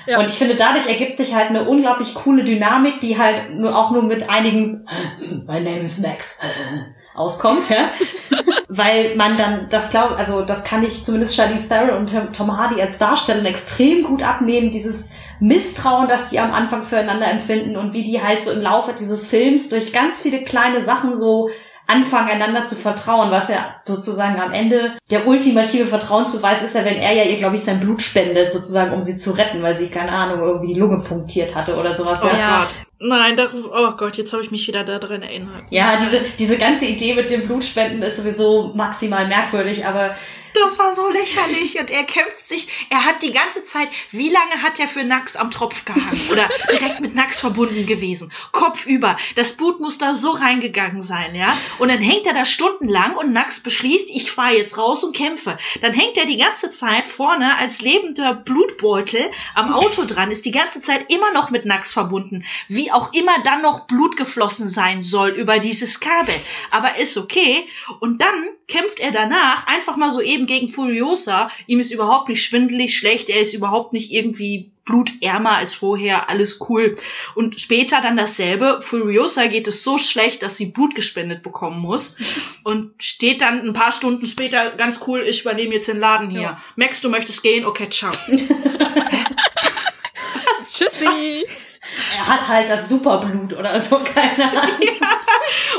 Ja. Und ich finde, dadurch ergibt sich halt eine unglaublich coole Dynamik, die halt nur auch nur mit einigen My name is Max auskommt, ja. Weil man dann, das glaube, also das kann ich zumindest Charlize Theron und Tom Hardy als Darsteller extrem gut abnehmen, dieses Misstrauen, das die am Anfang füreinander empfinden und wie die halt so im Laufe dieses Films durch ganz viele kleine Sachen so anfangen, einander zu vertrauen, was ja sozusagen am Ende der ultimative Vertrauensbeweis ist ja, wenn er ja ihr, glaube ich, sein Blut spendet, sozusagen, um sie zu retten, weil sie, keine Ahnung, irgendwie die Lunge punktiert hatte oder sowas. Oh ja. Gott. Nein, da, oh Gott, jetzt habe ich mich wieder daran erinnert. Ja, diese, diese ganze Idee mit dem Blutspenden ist sowieso maximal merkwürdig, aber das war so lächerlich und er kämpft sich, er hat die ganze Zeit, wie lange hat er für Nax am Tropf gehangen oder direkt mit Nax verbunden gewesen? Kopf über. Das Blut muss da so reingegangen sein, ja? Und dann hängt er da stundenlang und Nax beschließt, ich fahre jetzt raus und kämpfe. Dann hängt er die ganze Zeit vorne als lebender Blutbeutel am Auto dran, ist die ganze Zeit immer noch mit Nax verbunden. Wie auch immer dann noch Blut geflossen sein soll über dieses Kabel. Aber ist okay. Und dann kämpft er danach einfach mal so eben hingegen Furiosa, ihm ist überhaupt nicht schwindelig, schlecht, er ist überhaupt nicht irgendwie blutärmer als vorher, alles cool. Und später dann dasselbe. Furiosa geht es so schlecht, dass sie Blut gespendet bekommen muss. Und steht dann ein paar Stunden später ganz cool, ich übernehme jetzt den Laden hier. Ja. Max, du möchtest gehen? Okay, ciao. Tschüssi. Er hat halt das Superblut oder so, keine Ahnung. Ja.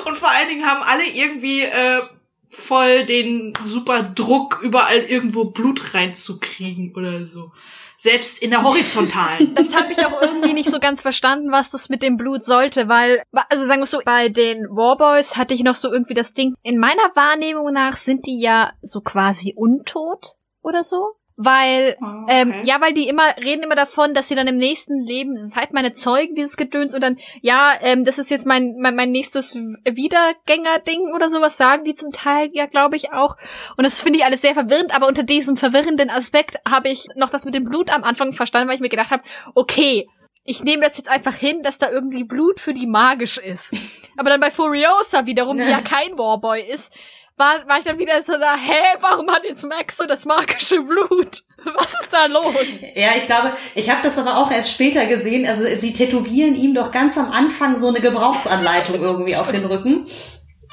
Und vor allen Dingen haben alle irgendwie äh, voll den super Druck, überall irgendwo Blut reinzukriegen oder so. Selbst in der horizontalen. Das habe ich auch irgendwie nicht so ganz verstanden, was das mit dem Blut sollte, weil, also sagen wir so, bei den Warboys hatte ich noch so irgendwie das Ding, in meiner Wahrnehmung nach sind die ja so quasi untot oder so. Weil, oh, okay. ähm, ja, weil die immer reden immer davon, dass sie dann im nächsten Leben, seid meine Zeugen, dieses Gedöns, und dann, ja, ähm, das ist jetzt mein, mein, mein nächstes Wiedergänger-Ding oder sowas, sagen die zum Teil, ja, glaube ich auch. Und das finde ich alles sehr verwirrend, aber unter diesem verwirrenden Aspekt habe ich noch das mit dem Blut am Anfang verstanden, weil ich mir gedacht habe, okay, ich nehme das jetzt einfach hin, dass da irgendwie Blut für die magisch ist. Aber dann bei Furiosa wiederum, die ja kein Warboy ist, war, war ich dann wieder so da, hä, warum hat jetzt Max so das magische Blut? Was ist da los? Ja, ich glaube, ich habe das aber auch erst später gesehen. Also sie tätowieren ihm doch ganz am Anfang so eine Gebrauchsanleitung irgendwie auf den Rücken.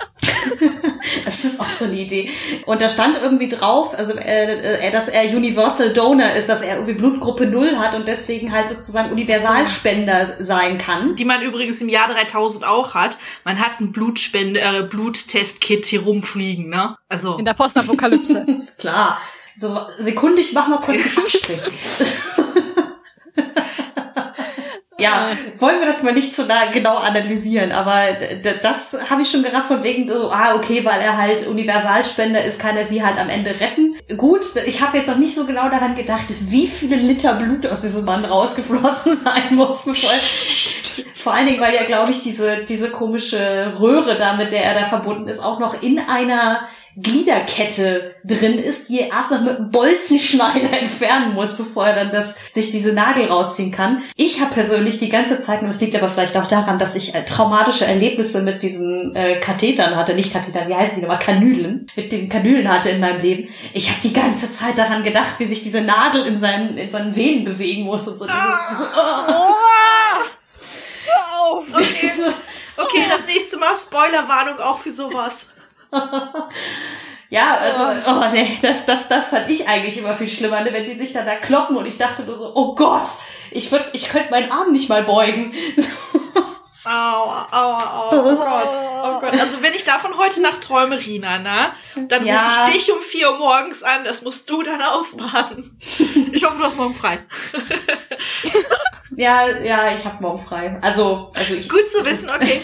das ist auch so eine Idee. Und da stand irgendwie drauf, also äh, äh, dass er Universal Donor ist, dass er irgendwie Blutgruppe Null hat und deswegen halt sozusagen Universalspender sein kann. Die man übrigens im Jahr 3000 auch hat. Man hat ein Blutspende, äh, Bluttest-Kit hier rumfliegen, ne? Also. In der Postapokalypse. Klar. So, sekundig machen wir kurz einen Abstrich. Ja, wollen wir das mal nicht so nah genau analysieren, aber das habe ich schon gedacht von wegen so, ah, okay, weil er halt Universalspender ist, kann er sie halt am Ende retten. Gut, ich habe jetzt noch nicht so genau daran gedacht, wie viele Liter Blut aus diesem Mann rausgeflossen sein muss, bevor vor allen Dingen, weil ja, glaube ich, diese, diese komische Röhre da, mit der er da verbunden ist, auch noch in einer Gliederkette drin ist, die er erst noch mit einem Bolzenschneider entfernen muss, bevor er dann das, sich diese Nadel rausziehen kann. Ich habe persönlich die ganze Zeit, und das liegt aber vielleicht auch daran, dass ich äh, traumatische Erlebnisse mit diesen äh, Kathetern hatte, nicht Kathetern, wie heißen die nochmal, Kanülen, mit diesen Kanülen hatte in meinem Leben. Ich habe die ganze Zeit daran gedacht, wie sich diese Nadel in seinen, in seinen Venen bewegen muss und so. Dieses, oh. Oh. Okay. okay, das nächste Mal Spoilerwarnung auch für sowas. ja, also, oh nee, das, das, das fand ich eigentlich immer viel schlimmer, ne? wenn die sich dann da kloppen und ich dachte nur so, oh Gott, ich würd, ich könnte meinen Arm nicht mal beugen. Aua, aua, aua, oh Gott, oh Gott. Also wenn ich davon heute Nacht träume, Rina, ne, dann ja. rufe ich dich um vier Uhr morgens an, das musst du dann ausbaden. Ich hoffe, du hast morgen frei. ja, ja, ich habe morgen frei. Also, also ich. Gut zu wissen, okay.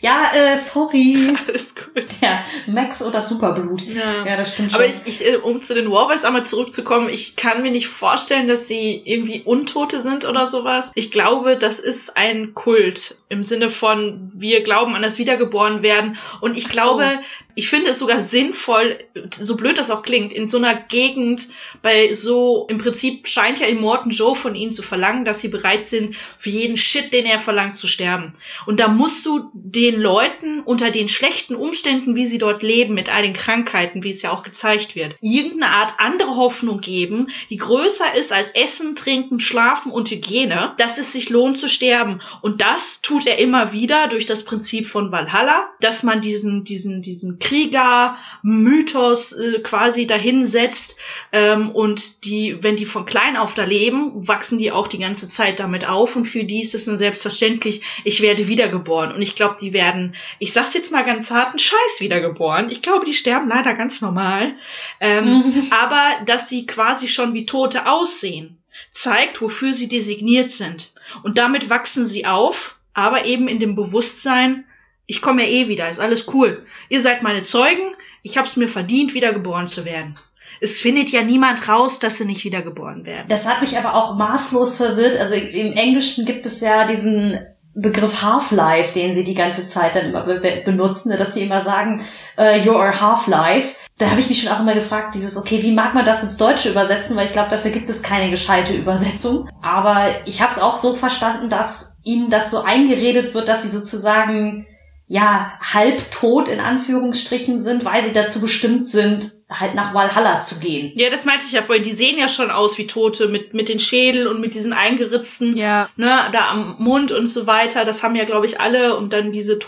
Ja, äh, sorry. Alles gut. Ja, Max oder Superblut. Ja, ja das stimmt schon. Aber ich, ich, äh, um zu den Warboys einmal zurückzukommen, ich kann mir nicht vorstellen, dass sie irgendwie Untote sind oder sowas. Ich glaube, das ist ein Kult im Sinne von, wir glauben an das Wiedergeborenwerden. Und ich Ach glaube, so. Ich finde es sogar sinnvoll, so blöd das auch klingt, in so einer Gegend, bei so, im Prinzip scheint ja Immortan Joe von ihnen zu verlangen, dass sie bereit sind, für jeden Shit, den er verlangt, zu sterben. Und da musst du den Leuten unter den schlechten Umständen, wie sie dort leben, mit all den Krankheiten, wie es ja auch gezeigt wird, irgendeine Art andere Hoffnung geben, die größer ist als Essen, Trinken, Schlafen und Hygiene, dass es sich lohnt zu sterben. Und das tut er immer wieder durch das Prinzip von Valhalla, dass man diesen, diesen, diesen Krieger-Mythos äh, quasi dahinsetzt ähm, und die, wenn die von klein auf da leben, wachsen die auch die ganze Zeit damit auf und für die ist es dann selbstverständlich, ich werde wiedergeboren. Und ich glaube, die werden ich sag's jetzt mal ganz hart, ein Scheiß wiedergeboren. Ich glaube, die sterben leider ganz normal. Ähm, aber dass sie quasi schon wie Tote aussehen, zeigt, wofür sie designiert sind. Und damit wachsen sie auf, aber eben in dem Bewusstsein, ich komme ja eh wieder, ist alles cool. Ihr seid meine Zeugen, ich hab's mir verdient, wiedergeboren zu werden es findet ja niemand raus, dass sie nicht wiedergeboren werden. Das hat mich aber auch maßlos verwirrt. Also im Englischen gibt es ja diesen Begriff Half-Life, den sie die ganze Zeit dann immer be benutzen, ne, dass sie immer sagen, uh, you're Half-Life. Da habe ich mich schon auch immer gefragt, dieses, okay, wie mag man das ins Deutsche übersetzen, weil ich glaube, dafür gibt es keine gescheite Übersetzung. Aber ich habe es auch so verstanden, dass ihnen das so eingeredet wird, dass sie sozusagen ja halbtot in Anführungsstrichen sind, weil sie dazu bestimmt sind, halt nach Valhalla zu gehen. Ja, das meinte ich ja vorhin. Die sehen ja schon aus wie Tote mit, mit den Schädel und mit diesen eingeritzten, Ja. ne, da am Mund und so weiter. Das haben ja, glaube ich, alle. Und dann diese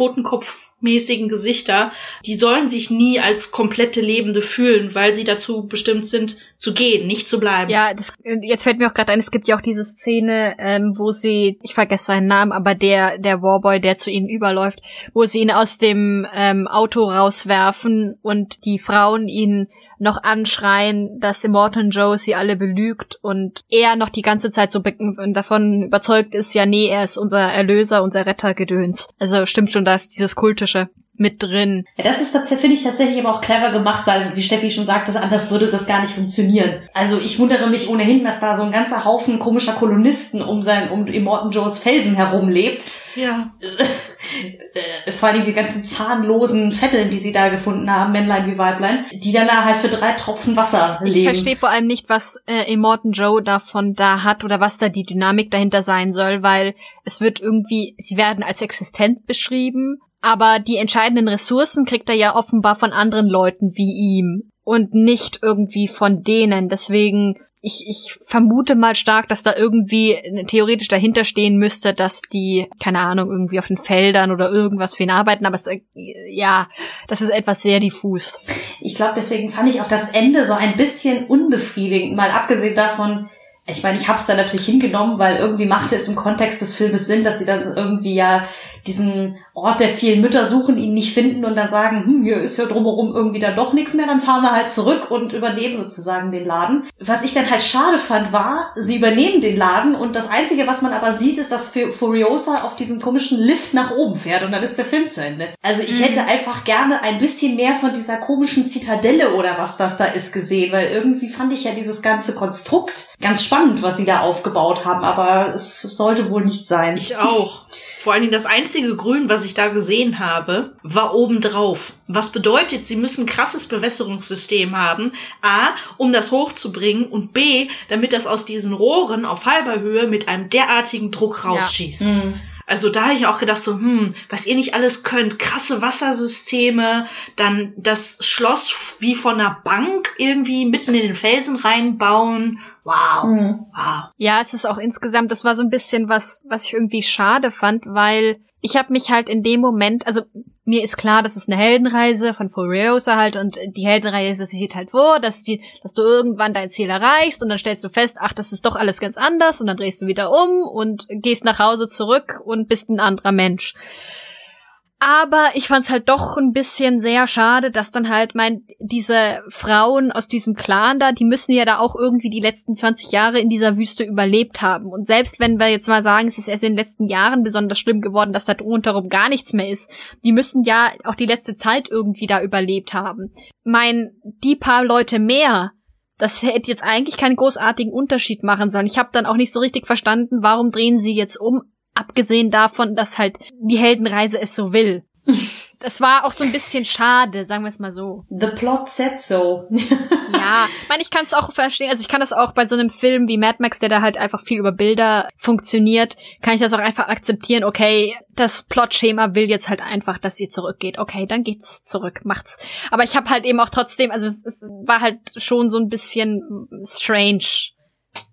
Totenkopfmäßigen Gesichter. Die sollen sich nie als komplette Lebende fühlen, weil sie dazu bestimmt sind, zu gehen, nicht zu bleiben. Ja, das, äh, jetzt fällt mir auch gerade ein, es gibt ja auch diese Szene, ähm, wo sie, ich vergesse seinen Namen, aber der, der Warboy, der zu ihnen überläuft, wo sie ihn aus dem ähm, Auto rauswerfen und die Frauen ihn noch anschreien, dass Immortan Joe sie alle belügt und er noch die ganze Zeit so davon überzeugt ist, ja, nee, er ist unser Erlöser, unser Rettergedöns. Also stimmt schon, da ist dieses Kultische mit drin. Ja, das ist tatsächlich, finde ich tatsächlich aber auch clever gemacht, weil, wie Steffi schon sagte, anders würde das gar nicht funktionieren. Also ich wundere mich ohnehin, dass da so ein ganzer Haufen komischer Kolonisten um sein, um Immortan Joes Felsen herumlebt. ja. Äh, vor allem die ganzen zahnlosen Vetteln, die sie da gefunden haben, Männlein wie Weiblein, die dann da halt für drei Tropfen Wasser Ich leben. verstehe vor allem nicht, was äh, Immortan Joe davon da hat oder was da die Dynamik dahinter sein soll, weil es wird irgendwie, sie werden als existent beschrieben, aber die entscheidenden Ressourcen kriegt er ja offenbar von anderen Leuten wie ihm und nicht irgendwie von denen. Deswegen, ich, ich vermute mal stark, dass da irgendwie theoretisch dahinter stehen müsste, dass die, keine Ahnung, irgendwie auf den Feldern oder irgendwas für ihn arbeiten, aber es, äh, ja, das ist etwas sehr diffus. Ich glaube, deswegen fand ich auch das Ende so ein bisschen unbefriedigend, mal abgesehen davon, ich meine, ich habe es da natürlich hingenommen, weil irgendwie machte es im Kontext des Filmes Sinn, dass sie dann irgendwie ja diesen Ort der vielen Mütter suchen, ihn nicht finden und dann sagen, hm, hier ist ja drumherum irgendwie dann doch nichts mehr, dann fahren wir halt zurück und übernehmen sozusagen den Laden. Was ich dann halt schade fand, war, sie übernehmen den Laden und das Einzige, was man aber sieht, ist, dass Fu- Furiosa auf diesem komischen Lift nach oben fährt und dann ist der Film zu Ende. Also ich hätte einfach gerne ein bisschen mehr von dieser komischen Zitadelle oder was das da ist gesehen, weil irgendwie fand ich ja dieses ganze Konstrukt ganz spannend, was sie da aufgebaut haben, aber es sollte wohl nicht sein. Ich auch. Vor allen Dingen das einzige Grün, was ich da gesehen habe, war obendrauf. Was bedeutet, sie müssen ein krasses Bewässerungssystem haben. A, um das hochzubringen und B, damit das aus diesen Rohren auf halber Höhe mit einem derartigen Druck rausschießt. Hm. Also da habe ich auch gedacht, so, hm, was ihr nicht alles könnt, krasse Wassersysteme, dann das Schloss wie von einer Bank irgendwie mitten in den Felsen reinbauen. Wow, Hm. wow. Ja, es ist auch insgesamt, das war so ein bisschen was, was ich irgendwie schade fand, weil ich habe mich halt in dem Moment, also mir ist klar, das ist eine Heldenreise von Furiosa halt und die Heldenreise sie sieht halt vor, dass die, dass du irgendwann dein Ziel erreichst und dann stellst du fest, ach, das ist doch alles ganz anders und dann drehst du wieder um und gehst nach Hause zurück und bist ein anderer Mensch. Aber ich fand's halt doch ein bisschen sehr schade, dass dann halt mein, diese Frauen aus diesem Clan da, die müssen ja da auch irgendwie die letzten 20 Jahre in dieser Wüste überlebt haben. Und selbst wenn wir jetzt mal sagen, es ist erst in den letzten Jahren besonders schlimm geworden, dass da rundherum gar nichts mehr ist, die müssen ja auch die letzte Zeit irgendwie da überlebt haben. Mein, die paar Leute mehr, das hätte jetzt eigentlich keinen großartigen Unterschied machen sollen. Ich habe dann auch nicht so richtig verstanden, warum drehen sie jetzt um, abgesehen davon, dass halt die Heldenreise es so will. Das war auch so ein bisschen schade, sagen wir es mal so. The plot said so. Ja, ich meine, ich kann es auch verstehen. Also ich kann das auch bei so einem Film wie Mad Max, der da halt einfach viel über Bilder funktioniert, kann ich das auch einfach akzeptieren. Okay, das Plotschema will jetzt halt einfach, dass ihr zurückgeht. Okay, dann geht's zurück, macht's. Aber ich habe halt eben auch trotzdem, also es, es war halt schon so ein bisschen strange,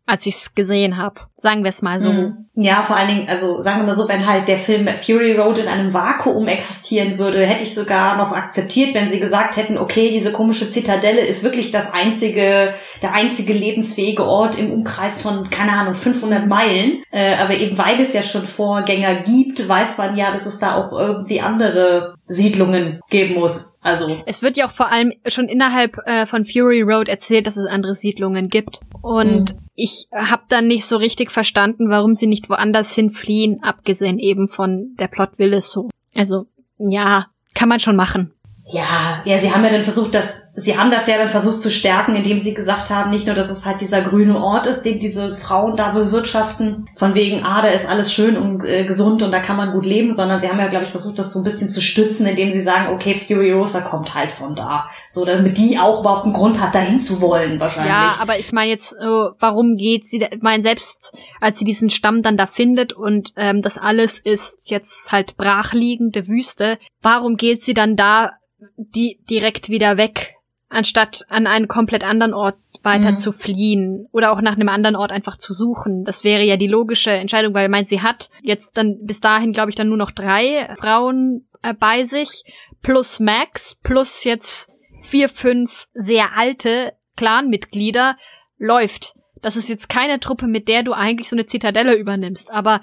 als ich's gesehen habe. Sagen wir es mal so. Mhm. Ja, vor allen Dingen, also sagen wir mal so, wenn halt der Film Fury Road in einem Vakuum existieren würde, hätte ich sogar noch akzeptiert, wenn sie gesagt hätten, okay, diese komische Zitadelle ist wirklich das einzige, der einzige lebensfähige Ort im Umkreis von, keine Ahnung, 500 Meilen. Äh, aber eben weil es ja schon Vorgänger gibt, weiß man ja, dass es da auch irgendwie andere Siedlungen geben muss. Also Es wird ja auch vor allem schon innerhalb äh, von Fury Road erzählt, dass es andere Siedlungen gibt. Und ich habe dann nicht so richtig verstanden, warum sie nicht woanders hinfliehen, abgesehen eben von der Plot will es so. Also, ja, kann man schon machen. Ja, ja, sie haben ja dann versucht, das, sie haben das ja dann versucht zu stärken, indem sie gesagt haben, nicht nur, dass es halt dieser grüne Ort ist, den diese Frauen da bewirtschaften, von wegen, ah, da ist alles schön und äh, gesund und da kann man gut leben, sondern sie haben ja, glaube ich, versucht, das so ein bisschen zu stützen, indem sie sagen, okay, Furiosa kommt halt von da. So, damit die auch überhaupt einen Grund hat, dahin zu wollen, wahrscheinlich. Ja, aber ich meine jetzt, äh, warum geht sie, ich meine selbst, als sie diesen Stamm dann da findet und ähm, das alles ist jetzt halt brachliegende Wüste, warum geht sie dann da die direkt wieder weg? anstatt an einen komplett anderen Ort weiter Mhm. zu fliehen oder auch nach einem anderen Ort einfach zu suchen. Das wäre ja die logische Entscheidung, weil meint, sie hat jetzt dann bis dahin, glaube ich, dann nur noch drei Frauen äh, bei sich, plus Max, plus jetzt vier, fünf sehr alte Clanmitglieder, läuft. Das ist jetzt keine Truppe, mit der du eigentlich so eine Zitadelle übernimmst. Aber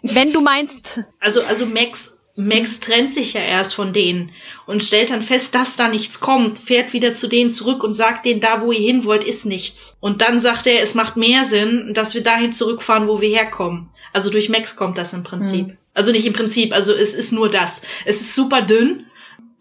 wenn du meinst, Also, also Max, Max trennt sich ja erst von denen und stellt dann fest, dass da nichts kommt, fährt wieder zu denen zurück und sagt denen, da wo ihr hin wollt, ist nichts. Und dann sagt er, es macht mehr Sinn, dass wir dahin zurückfahren, wo wir herkommen. Also durch Max kommt das im Prinzip. Also nicht im Prinzip, also es ist nur das. Es ist super dünn,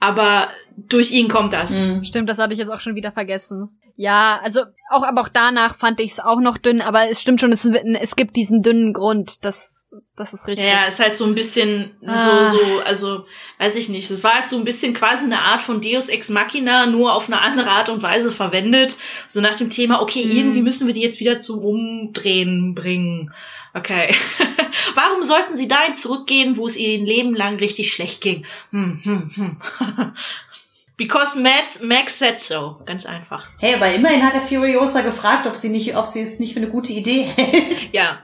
aber durch ihn kommt das. Mhm. Stimmt, das hatte ich jetzt auch schon wieder vergessen. Ja, also auch, aber auch danach fand ich es auch noch dünn, aber es stimmt schon, es, es gibt diesen dünnen Grund, das, das ist richtig. Ja, ist halt so ein bisschen Ah. so, so, also, weiß ich nicht. Es war halt so ein bisschen quasi eine Art von Deus Ex Machina, nur auf eine andere Art und Weise verwendet. So nach dem Thema, okay, Mhm. irgendwie müssen wir die jetzt wieder zum Umdrehen bringen. Okay. Warum sollten sie dahin zurückgehen, wo es ihnen Leben lang richtig schlecht ging? Hm, hm, hm. Because Matt, Max said so. Ganz einfach. Hey, aber immerhin hat der Furiosa gefragt, ob sie nicht, ob sie es nicht für eine gute Idee hält. Ja.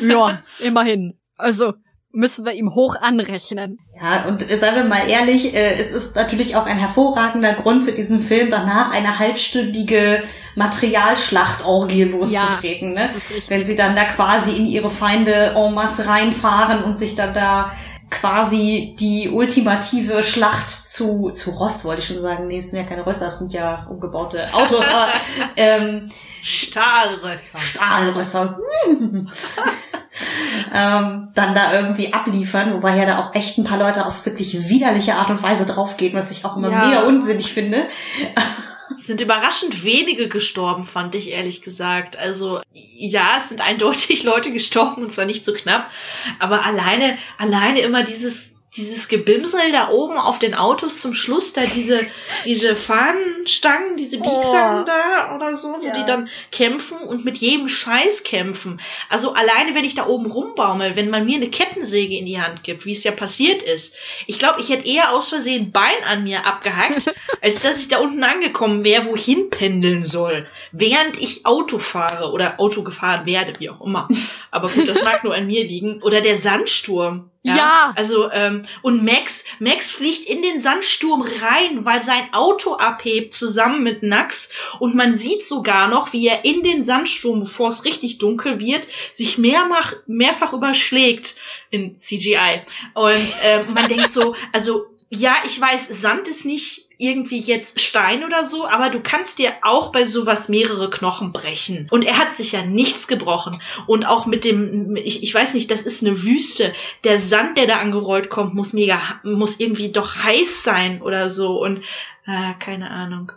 Ja, immerhin. Also müssen wir ihm hoch anrechnen. Ja, und seien wir mal ehrlich, äh, es ist natürlich auch ein hervorragender Grund für diesen Film, danach eine halbstündige Materialschlachtorgie loszutreten. das ne? ist richtig. Wenn sie dann da quasi in ihre Feinde en masse reinfahren und sich dann da quasi die ultimative Schlacht zu, zu Rost, wollte ich schon sagen. Nee, es sind ja keine Röster, es sind ja umgebaute Autos, aber ähm, Stahlrösser. Stahlrösser. ähm, dann da irgendwie abliefern, wobei ja da auch echt ein paar Leute auf wirklich widerliche Art und Weise draufgehen, was ich auch immer Ja. mega unsinnig finde. Es sind überraschend wenige gestorben, fand ich ehrlich gesagt. Also ja, es sind eindeutig Leute gestorben und zwar nicht so knapp, aber alleine, alleine immer dieses dieses Gebimsel da oben auf den Autos zum Schluss, da diese, diese Fahnenstangen, diese Biegsamen Oh. da oder so, wo Ja. die dann kämpfen und mit jedem Scheiß kämpfen. Also alleine, wenn ich da oben rumbaumel, wenn man mir eine Kettensäge in die Hand gibt, wie es ja passiert ist, ich glaube, ich hätte eher aus Versehen ein Bein an mir abgehackt, als dass ich da unten angekommen wäre, wohin pendeln soll, während ich Auto fahre oder Auto gefahren werde, wie auch immer. Aber gut, das mag nur an mir liegen. Oder der Sandsturm. Ja. Also, ähm, und Max, Max fliegt in den Sandsturm rein, weil sein Auto abhebt zusammen mit Nax. Und man sieht sogar noch, wie er in den Sandsturm, bevor es richtig dunkel wird, sich mehrfach, mehrfach überschlägt in CGI. Und ähm, man denkt so, also ja, ich weiß, Sand ist nicht irgendwie jetzt Stein oder so, aber du kannst dir auch bei sowas mehrere Knochen brechen. Und er hat sich ja nichts gebrochen. Und auch mit dem, ich, ich weiß nicht, das ist eine Wüste. Der Sand, der da angerollt kommt, muss mega, muss irgendwie doch heiß sein oder so. Und äh, keine Ahnung.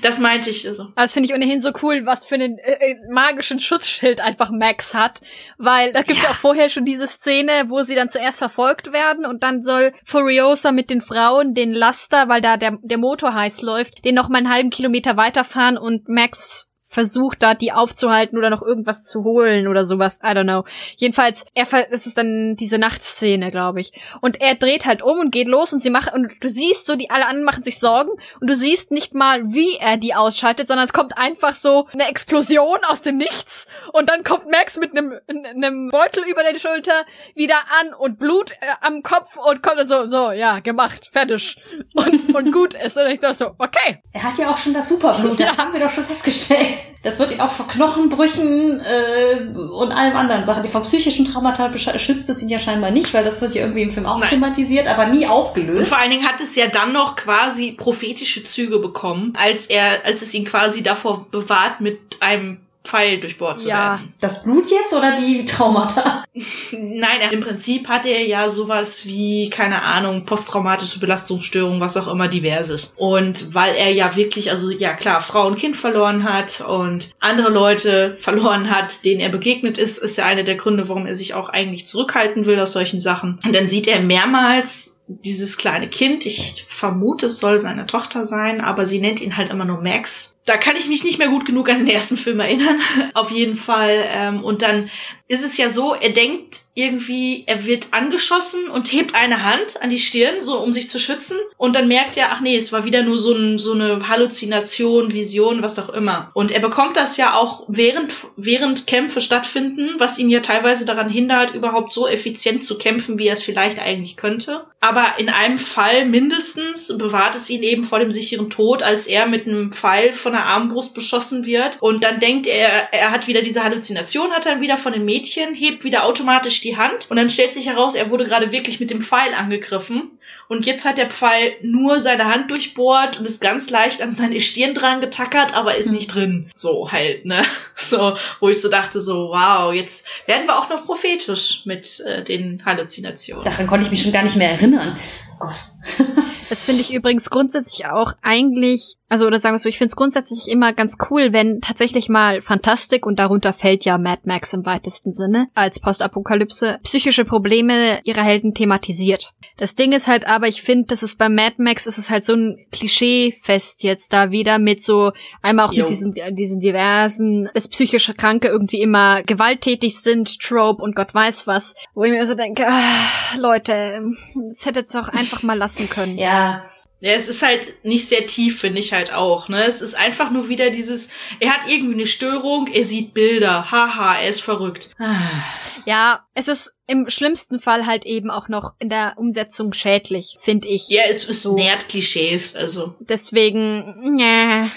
Das meinte ich also. Aber Das finde ich ohnehin so cool, was für einen äh, äh, magischen Schutzschild einfach Max hat. Weil da gibt's Ja. auch vorher schon diese Szene, wo sie dann zuerst verfolgt werden und dann soll Furiosa mit den Frauen den Laster, weil da der, der Motor heiß läuft, den noch mal einen halben Kilometer weiterfahren und Max versucht da die aufzuhalten oder noch irgendwas zu holen oder sowas. I don't know. Jedenfalls, er es ist dann diese Nachtszene, glaube ich. Und er dreht halt um und geht los und sie machen und du siehst so, die alle anderen machen sich Sorgen und du siehst nicht mal, wie er die ausschaltet, sondern es kommt einfach so eine Explosion aus dem Nichts und dann kommt Max mit einem einem Beutel über der Schulter wieder an und Blut äh, am Kopf und kommt dann so so ja gemacht fertig und und gut ist und ich dachte so okay Er hat ja auch schon das Superblut, das haben wir doch schon festgestellt. Das wird ihn auch vor Knochenbrüchen äh, und allem anderen Sachen. Die vor psychischen Traumata schützt es ihn ja scheinbar nicht, weil das wird ja irgendwie im Film auch Nein. thematisiert, aber nie Und aufgelöst. vor allen Dingen hat es ja dann noch quasi prophetische Züge bekommen, als er, als es ihn quasi davor bewahrt, mit einem Pfeil durchbohrt zu Ja. werden. Das Blut jetzt oder die Traumata? Nein, er, im Prinzip hatte er ja sowas wie, keine Ahnung, posttraumatische Belastungsstörung, was auch immer diverses. Und weil er ja wirklich, also ja klar, Frau und Kind verloren hat und andere Leute verloren hat, denen er begegnet ist, ist ja einer der Gründe, warum er sich auch eigentlich zurückhalten will aus solchen Sachen. Und dann sieht er mehrmals dieses kleine Kind, ich vermute, es soll seine Tochter sein, aber sie nennt ihn halt immer nur Max. Da kann ich mich nicht mehr gut genug an den ersten Film erinnern. Auf jeden Fall. Ähm, und dann ist es ja so, er denkt irgendwie, er wird angeschossen und hebt eine Hand an die Stirn, so um sich zu schützen. Und dann merkt er, ach nee, es war wieder nur so, ein, so eine Halluzination, Vision, was auch immer. Und er bekommt das ja auch während, während Kämpfe stattfinden, was ihn ja teilweise daran hindert, überhaupt so effizient zu kämpfen, wie er es vielleicht eigentlich könnte. Aber in einem Fall mindestens bewahrt es ihn eben vor dem sicheren Tod, als er mit einem Pfeil von der Armbrust beschossen wird. Und dann denkt er, er hat wieder diese Halluzination, hat er wieder von dem Mädchen, hebt wieder automatisch die Hand und dann stellt sich heraus, er wurde gerade wirklich mit dem Pfeil angegriffen. Und jetzt hat der Pfeil nur seine Hand durchbohrt und ist ganz leicht an seine Stirn dran getackert, aber ist nicht drin. So halt, ne? So, wo ich so dachte, so, wow, jetzt werden wir auch noch prophetisch mit äh, den Halluzinationen. Daran konnte ich mich schon gar nicht mehr erinnern. Oh Gott. Das finde ich übrigens grundsätzlich auch eigentlich, also oder sagen wir so, ich finde es grundsätzlich immer ganz cool, wenn tatsächlich mal Fantastik und darunter fällt ja Mad Max im weitesten Sinne als Postapokalypse psychische Probleme ihrer Helden thematisiert. Das Ding ist halt aber, ich finde, das ist bei Mad Max ist es halt so ein Klischeefest jetzt da wieder mit so einmal auch Jo. mit diesen diesen diversen, dass psychische Kranke irgendwie immer gewalttätig sind, Trope und Gott weiß was, wo ich mir so denke, ah, Leute, das hättet ihr auch einfach mal lassen können. Ja, Ja, es ist halt nicht sehr tief, finde ich halt auch. Ne? Es ist einfach nur wieder dieses, er hat irgendwie eine Störung, er sieht Bilder, haha, er ist verrückt. Ja, es ist im schlimmsten Fall halt eben auch noch in der Umsetzung schädlich, finde ich. Ja, es, es So. nährt Klischees, also. Deswegen, ja,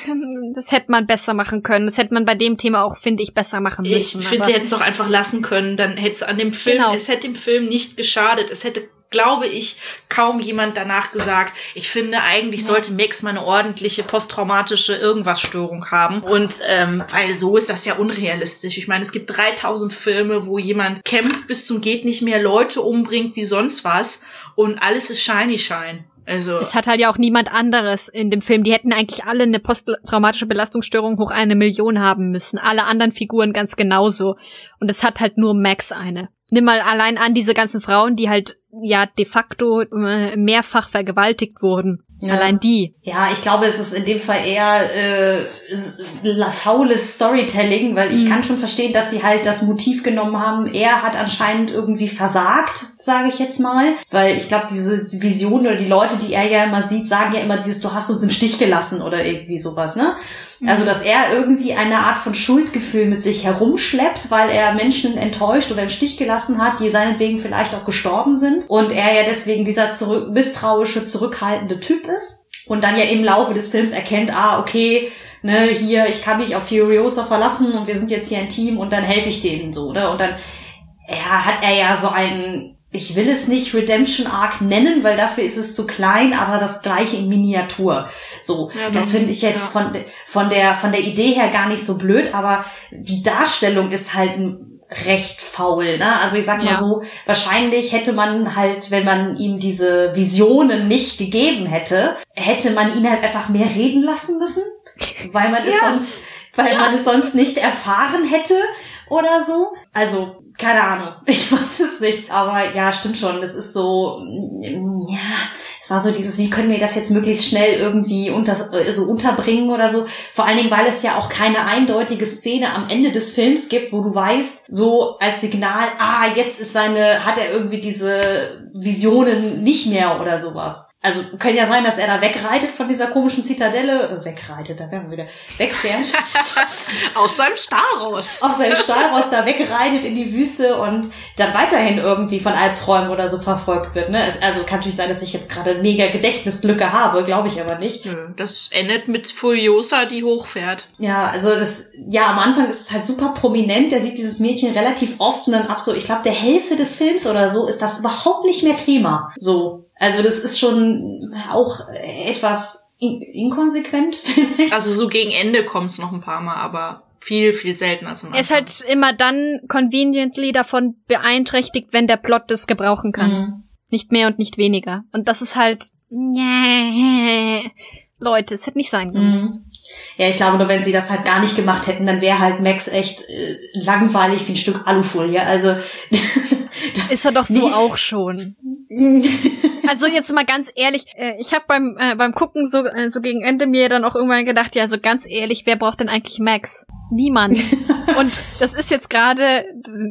das hätte man besser machen können. Das hätte man bei dem Thema auch, finde ich, besser machen Ich müssen. finde, aber- sie hätten es auch einfach lassen können, dann hätte es an dem Film, Genau. es hätte dem Film nicht geschadet. Es hätte, glaube ich, kaum jemand danach gesagt, ich finde, eigentlich sollte Max mal eine ordentliche posttraumatische Irgendwas-Störung haben. Und ähm, weil so ist das ja unrealistisch. Ich meine, es gibt 3000 Filme, wo jemand kämpft bis zum geht nicht mehr, Leute umbringt wie sonst was und alles ist shiny shine. Also Es hat halt ja auch niemand anderes in dem Film. Die hätten eigentlich alle eine posttraumatische Belastungsstörung hoch eine Million haben müssen. Alle anderen Figuren ganz genauso. Und es hat halt nur Max eine. Nimm mal allein an diese ganzen Frauen, die halt ja de facto äh, mehrfach vergewaltigt wurden. Ja. Allein die. Ja, ich glaube, es ist in dem Fall eher äh, faules Storytelling, weil ich kann schon verstehen, dass sie halt das Motiv genommen haben. Er hat anscheinend irgendwie versagt, sage ich jetzt mal, weil ich glaube, diese Visionen oder die Leute, die er ja immer sieht, sagen ja immer dieses, du hast uns im Stich gelassen oder irgendwie sowas, ne? Also, dass er irgendwie eine Art von Schuldgefühl mit sich herumschleppt, weil er Menschen enttäuscht oder im Stich gelassen hat, die seinetwegen vielleicht auch gestorben sind. Und er ja deswegen dieser zurück misstrauische, zurückhaltende Typ ist. Und dann ja im Laufe des Films erkennt, ah, okay, ne, hier, ich kann mich auf Furiosa verlassen und wir sind jetzt hier ein Team und dann helfe ich denen so, ne? Und dann ja, hat er ja so einen, ich will es nicht Redemption Arc nennen, weil dafür ist es zu klein, aber das gleiche in Miniatur. So, Ja, das finde ich jetzt ja. von, von der, von der Idee her gar nicht so blöd, aber die Darstellung ist halt recht faul, ne? Also ich sag mal Ja. so, wahrscheinlich hätte man halt, wenn man ihm diese Visionen nicht gegeben hätte, hätte man ihn halt einfach mehr reden lassen müssen, weil man es sonst, weil man es sonst nicht erfahren hätte oder so. Also, keine Ahnung. Ich weiß es nicht. Aber ja, stimmt schon. Das ist so, mm, ja, es war so dieses, wie können wir das jetzt möglichst schnell irgendwie unter, äh, so unterbringen oder so. Vor allen Dingen, weil es ja auch keine eindeutige Szene am Ende des Films gibt, wo du weißt, so als Signal, ah, jetzt ist seine, hat er irgendwie diese Visionen nicht mehr oder sowas. Also kann ja sein, dass er da wegreitet von dieser komischen Zitadelle, äh, wegreitet, da wären wir wieder, wegfährt, aus seinem Stahlrost. auf seinem Stahlrost da wegreitet in die Wüste und dann weiterhin irgendwie von Albträumen oder so verfolgt wird. Ne? Es, also kann natürlich sein, dass ich jetzt gerade mega Gedächtnislücke habe, glaube ich aber nicht. Nö, Das endet mit Furiosa, die hochfährt. Ja, also das, ja, am Anfang ist es halt super prominent. Der sieht dieses Mädchen relativ oft und dann ab so, ich glaube, der Hälfte des Films oder so ist das überhaupt nicht mehr Thema. So. Also das ist schon auch etwas in inkonsequent vielleicht. Also so gegen Ende kommt's noch ein paar Mal, aber viel, viel seltener als am Er ist Anfang. halt immer dann conveniently davon beeinträchtigt, wenn der Plot das gebrauchen kann. Mhm. Nicht mehr und nicht weniger. Und das ist halt. Leute, es hätte nicht sein gemusst. Ja, ich glaube, nur wenn sie das halt gar nicht gemacht hätten, dann wäre halt Max echt äh, langweilig wie ein Stück Alufolie. Also Ist er doch so Nicht- auch schon. Also jetzt mal ganz ehrlich, äh, ich habe beim äh, beim Gucken so äh, so gegen Ende mir dann auch irgendwann gedacht, ja, so ganz ehrlich, wer braucht denn eigentlich Max? Niemand. Und das ist jetzt gerade,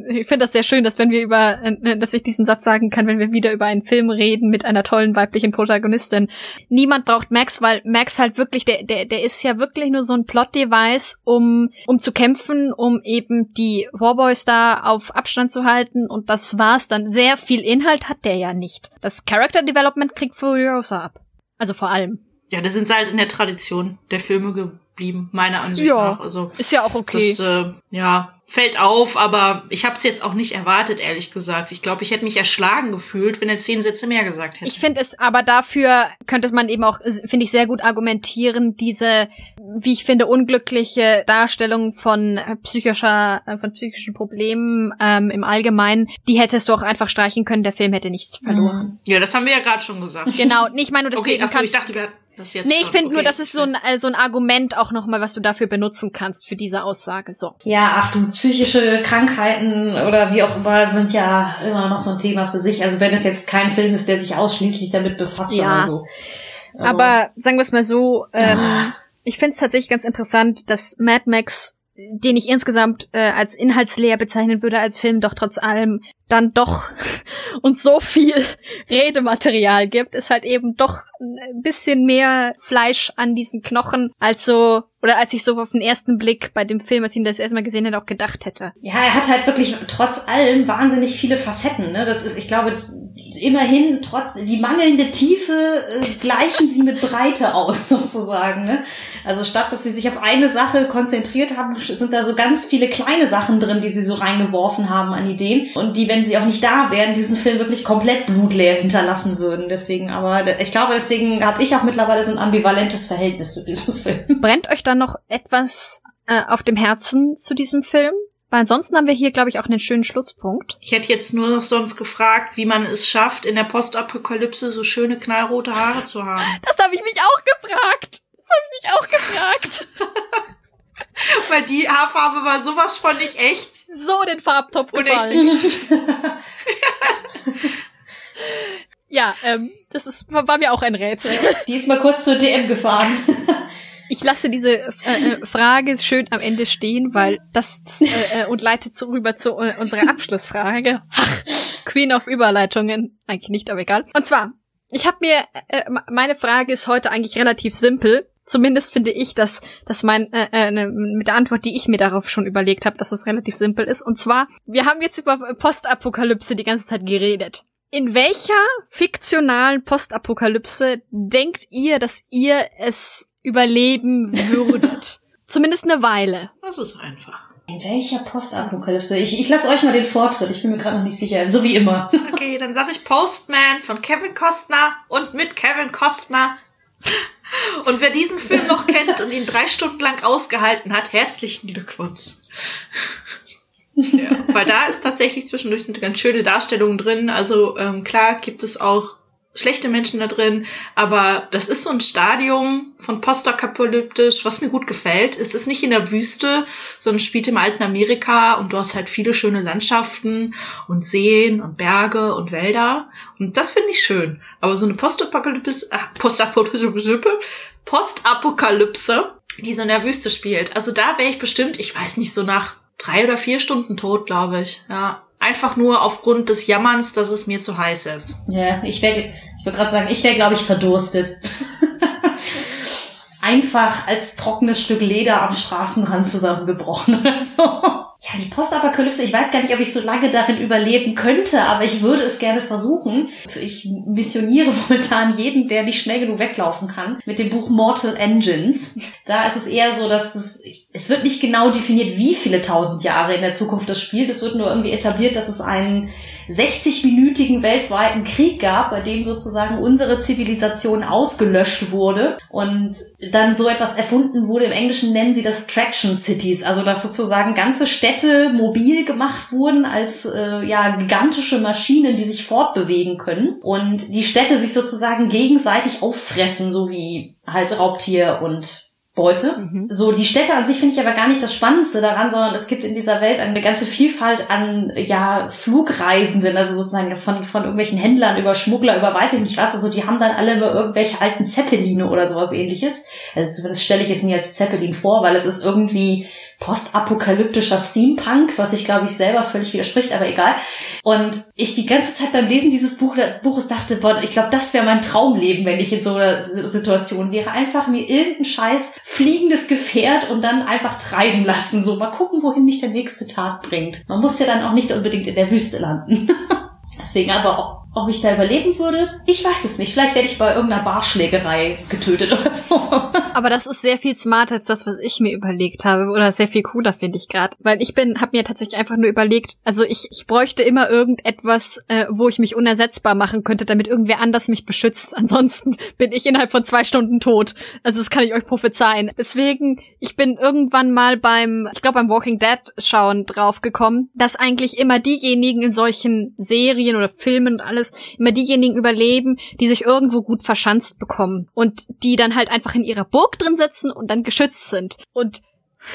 ich finde das sehr schön, dass wenn wir über, äh, dass ich diesen Satz sagen kann, wenn wir wieder über einen Film reden mit einer tollen weiblichen Protagonistin. Niemand braucht Max, weil Max halt wirklich, der, der, der ist ja wirklich nur so ein Plot-Device, um, um zu kämpfen, um eben die Warboys da auf Abstand zu halten und das war's dann. Sehr viel Inhalt hat der ja nicht. Das Character Development kriegt Furiosa ab. Also vor allem. Ja, das sind halt in der Tradition der Filme geblieben, meiner Ansicht Ja, nach. Also Ist ja auch okay. das äh, ja fällt auf, aber ich habe es jetzt auch nicht erwartet, ehrlich gesagt. Ich glaube, ich hätte mich erschlagen gefühlt, wenn er zehn Sätze mehr gesagt hätte. Ich finde es, aber dafür könnte man eben auch, finde ich, sehr gut argumentieren, diese, wie ich finde, unglückliche Darstellung von äh, psychischer, äh, von psychischen Problemen ähm, im Allgemeinen, die hättest du auch einfach streichen können, der Film hätte nichts verloren. ja, das haben wir ja gerade schon gesagt. Genau, nee, ich meine nur Okay, deswegen achso, ich kannst dachte, wir hatten das jetzt. Nee, ich finde nur, Okay. das ist so ein, so ein Argument auch nochmal, was du dafür benutzen kannst für diese Aussage. So. Ja, ach du, psychische Krankheiten oder wie auch immer sind ja immer noch so ein Thema für sich. Also wenn es jetzt kein Film ist, der sich ausschließlich damit befasst Ja. oder so. Aber sagen wir es mal so, ähm, Ah. ich finde es tatsächlich ganz interessant, dass Mad Max, den ich insgesamt äh, als inhaltsleer bezeichnen würde als Film, doch trotz allem dann doch uns so viel Redematerial gibt, ist halt eben doch ein bisschen mehr Fleisch an diesen Knochen, als so, oder als ich so auf den ersten Blick bei dem Film, als ich ihn das erste Mal gesehen hätte, auch gedacht hätte. Ja, er hat halt wirklich trotz allem wahnsinnig viele Facetten. Ne? Das ist, ich glaube, immerhin trotz die mangelnde Tiefe äh, gleichen sie mit Breite aus sozusagen. Ne? Also statt dass sie sich auf eine Sache konzentriert haben, sind da so ganz viele kleine Sachen drin, die sie so reingeworfen haben an Ideen und die, wenn sie auch nicht da wären, diesen Film wirklich komplett blutleer hinterlassen würden. Deswegen, aber ich glaube, deswegen habe ich auch mittlerweile so ein ambivalentes Verhältnis zu diesem Film. Brennt euch dann noch etwas äh, auf dem Herzen zu diesem Film? Weil ansonsten haben wir hier, glaube ich, auch einen schönen Schlusspunkt. Ich hätte jetzt nur noch sonst gefragt, wie man es schafft, in der Postapokalypse so schöne knallrote Haare zu haben. Das habe ich mich auch gefragt. Das habe ich mich auch gefragt. Weil die Haarfarbe war sowas von nicht echt. So den Farbtopf gefallen. Ja, ähm, das ist, war, war mir auch ein Rätsel. Die ist mal kurz zur DM gefahren. Ich lasse diese äh, äh, Frage schön am Ende stehen, weil das, das äh, äh, und leite zu, rüber zu äh, unserer Abschlussfrage. Ach, Queen of Überleitungen. Eigentlich nicht, aber egal. Und zwar, ich habe mir, äh, meine Frage ist heute eigentlich relativ simpel. Zumindest finde ich, dass, dass mein äh, äh, ne, mit der Antwort, die ich mir darauf schon überlegt habe, dass es relativ simpel ist. Und zwar, wir haben jetzt über Postapokalypse die ganze Zeit geredet. In welcher fiktionalen Postapokalypse denkt ihr, dass ihr es überleben würdet? Zumindest eine Weile. Das ist einfach. In welcher Postapokalypse? Ich, ich lasse euch mal den Vortritt. Ich bin mir gerade noch nicht sicher. So wie immer. Okay, dann sage ich Postman von Kevin Costner und mit Kevin Costner. Und wer diesen Film noch kennt und ihn drei Stunden lang ausgehalten hat, herzlichen Glückwunsch. Ja, weil da ist tatsächlich zwischendurch sind ganz schöne Darstellungen drin. Also ähm, klar gibt es auch schlechte Menschen da drin, aber das ist so ein Stadium von postapokalyptisch, was mir gut gefällt. Es ist nicht in der Wüste, sondern spielt im alten Amerika und du hast halt viele schöne Landschaften und Seen und Berge und Wälder und das finde ich schön. Aber so eine Postapokalypse, ach, Postapokalypse, Postapokalypse, die so in der Wüste spielt. Also da wäre ich bestimmt, ich weiß nicht, so nach drei oder vier Stunden tot, glaube ich. Ja, einfach nur aufgrund des Jammerns, dass es mir zu heiß ist. Ja, ich wäre, ich würde gerade sagen, ich wäre, glaube ich, verdurstet. Einfach als trockenes Stück Leder am Straßenrand zusammengebrochen oder so. Ja, die Postapokalypse, ich weiß gar nicht, ob ich so lange darin überleben könnte, aber ich würde es gerne versuchen. Ich missioniere momentan jeden, der nicht schnell genug weglaufen kann, mit dem Buch Mortal Engines. Da ist es eher so, dass es, es wird nicht genau definiert, wie viele tausend Jahre in der Zukunft das spielt. Es wird nur irgendwie etabliert, dass es einen 60-minütigen weltweiten Krieg gab, bei dem sozusagen unsere Zivilisation ausgelöscht wurde und dann so etwas erfunden wurde. Im Englischen nennen sie das Traction Cities, also dass sozusagen ganze Städte mobil gemacht wurden als äh, ja gigantische Maschinen, die sich fortbewegen können und die Städte sich sozusagen gegenseitig auffressen, so wie halt Raubtier und Beute. Mhm. So, die Städte an sich finde ich aber gar nicht das Spannendste daran, sondern es gibt in dieser Welt eine ganze Vielfalt an, ja, Flugreisenden, also sozusagen von, von irgendwelchen Händlern über Schmuggler, über weiß ich nicht was. Also die haben dann alle immer irgendwelche alten Zeppeline oder sowas ähnliches. Also zumindest stelle ich es mir als Zeppelin vor, weil es ist irgendwie postapokalyptischer Steampunk, was ich glaube ich selber völlig widerspricht, aber egal. Und ich die ganze Zeit beim Lesen dieses Buch, Buches dachte, boah, ich glaube, das wäre mein Traumleben, wenn ich in so einer Situation wäre. Einfach mir irgendein scheiß fliegendes Gefährt und dann einfach treiben lassen. So, mal gucken, wohin mich der nächste Tag bringt. Man muss ja dann auch nicht unbedingt in der Wüste landen. Deswegen aber auch ob ich da überleben würde, ich weiß es nicht. Vielleicht werde ich bei irgendeiner Barschlägerei getötet oder so. Aber das ist sehr viel smarter als das, was ich mir überlegt habe. Oder sehr viel cooler, finde ich gerade. Weil ich bin, habe mir tatsächlich einfach nur überlegt, also ich, ich bräuchte immer irgendetwas, äh, wo ich mich unersetzbar machen könnte, damit irgendwer anders mich beschützt. Ansonsten bin ich innerhalb von zwei Stunden tot. Also das kann ich euch prophezeien. Deswegen, ich bin irgendwann mal beim, ich glaube beim Walking Dead schauen draufgekommen, dass eigentlich immer diejenigen in solchen Serien oder Filmen und alles immer diejenigen überleben, die sich irgendwo gut verschanzt bekommen und die dann halt einfach in ihrer Burg drin sitzen und dann geschützt sind. Und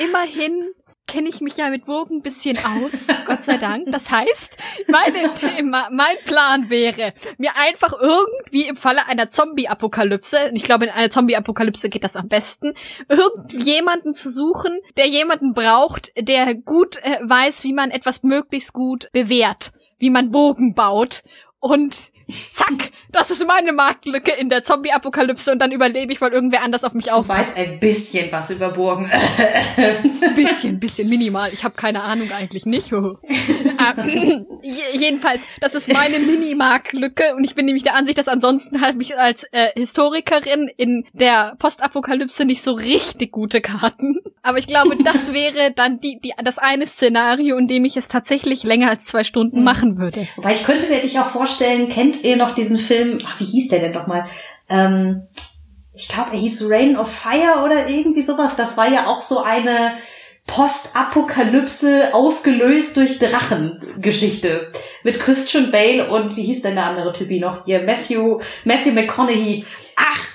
immerhin kenne ich mich ja mit Burgen ein bisschen aus, Gott sei Dank. Das heißt, mein Thema, mein Plan wäre, mir einfach irgendwie im Falle einer Zombie-Apokalypse, und ich glaube, in einer Zombie-Apokalypse geht das am besten, irgendjemanden zu suchen, der jemanden braucht, der gut äh, weiß, wie man etwas möglichst gut bewährt, wie man Bogen baut und zack, das ist meine Marktlücke in der Zombie-Apokalypse und dann überlebe ich, weil irgendwer anders auf mich Du aufpasst. weißt ein bisschen was über Burgen. bisschen, bisschen minimal. Ich habe keine Ahnung eigentlich nicht. äh, je- jedenfalls, das ist meine Mini-Marktlücke und ich bin nämlich der Ansicht, dass ansonsten halt mich als äh, Historikerin in der Postapokalypse nicht so richtig gute Karten. Aber ich glaube, das wäre dann die, die, das eine Szenario, in dem ich es tatsächlich länger als zwei Stunden machen würde. Wobei ich könnte mir dich auch vorstellen, kennt ihr noch diesen Film, ach, wie hieß der denn nochmal? Ähm, ich glaube, er hieß Rain of Fire oder irgendwie sowas. Das war ja auch so eine Postapokalypse ausgelöst durch Drachen-Geschichte. Mit Christian Bale und wie hieß denn der andere Typi noch hier? Matthew, Matthew McConaughey. Ach,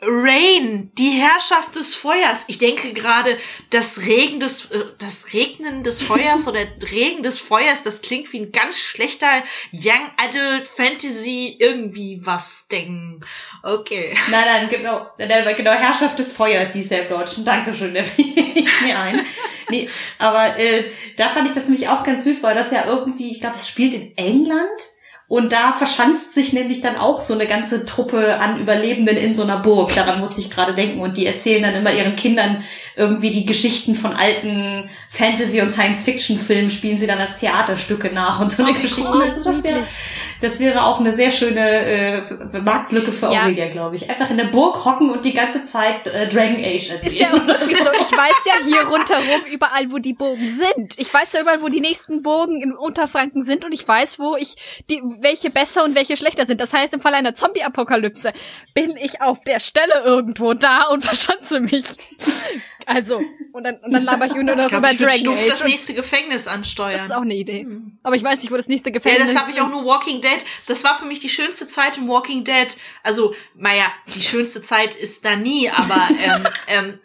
Rain, die Herrschaft des Feuers. Ich denke gerade, das Regen des, äh, das Regnen des Feuers oder Regen des Feuers, das klingt wie ein ganz schlechter Young Adult Fantasy irgendwie was Ding. Okay. Nein, nein, genau, nein, genau, Herrschaft des Feuers hieß er im Deutschen. Dankeschön, der fiel nicht mir ein. Nee, aber äh, da fand ich das nämlich auch ganz süß, weil das ja irgendwie, ich glaube, es spielt in England und da verschanzt sich nämlich dann auch so eine ganze Truppe an Überlebenden in so einer Burg. Daran musste ich gerade denken. Und die erzählen dann immer ihren Kindern irgendwie die Geschichten von alten Fantasy- und Science-Fiction-Filmen, spielen sie dann als Theaterstücke nach und so eine Oh, wie Geschichten. cool. Also das wäre, das wäre auch eine sehr schöne äh, Marktlücke für Ja. Aurelia, glaube ich. Einfach in der Burg hocken und die ganze Zeit äh, Dragon Age erzählen. Ist ja auch wirklich so. Ich weiß ja hier rundherum überall, wo die Burgen sind. Ich weiß ja überall, wo die nächsten Burgen in Unterfranken sind und ich weiß, wo ich die, welche besser und welche schlechter sind. Das heißt, im Fall einer Zombie-Apokalypse bin ich auf der Stelle irgendwo da und verschanze mich. Also, und dann, und dann laber ich nur noch über Dragon stumpf Age. das nächste Gefängnis ansteuern. Das ist auch eine Idee. Aber ich weiß nicht, wo das nächste Ja, Gefängnis das habe ich auch ist. nur Walking Dead. Das war für mich die schönste Zeit im Walking Dead. Also, naja, die schönste Zeit ist da nie, aber ähm, ähm,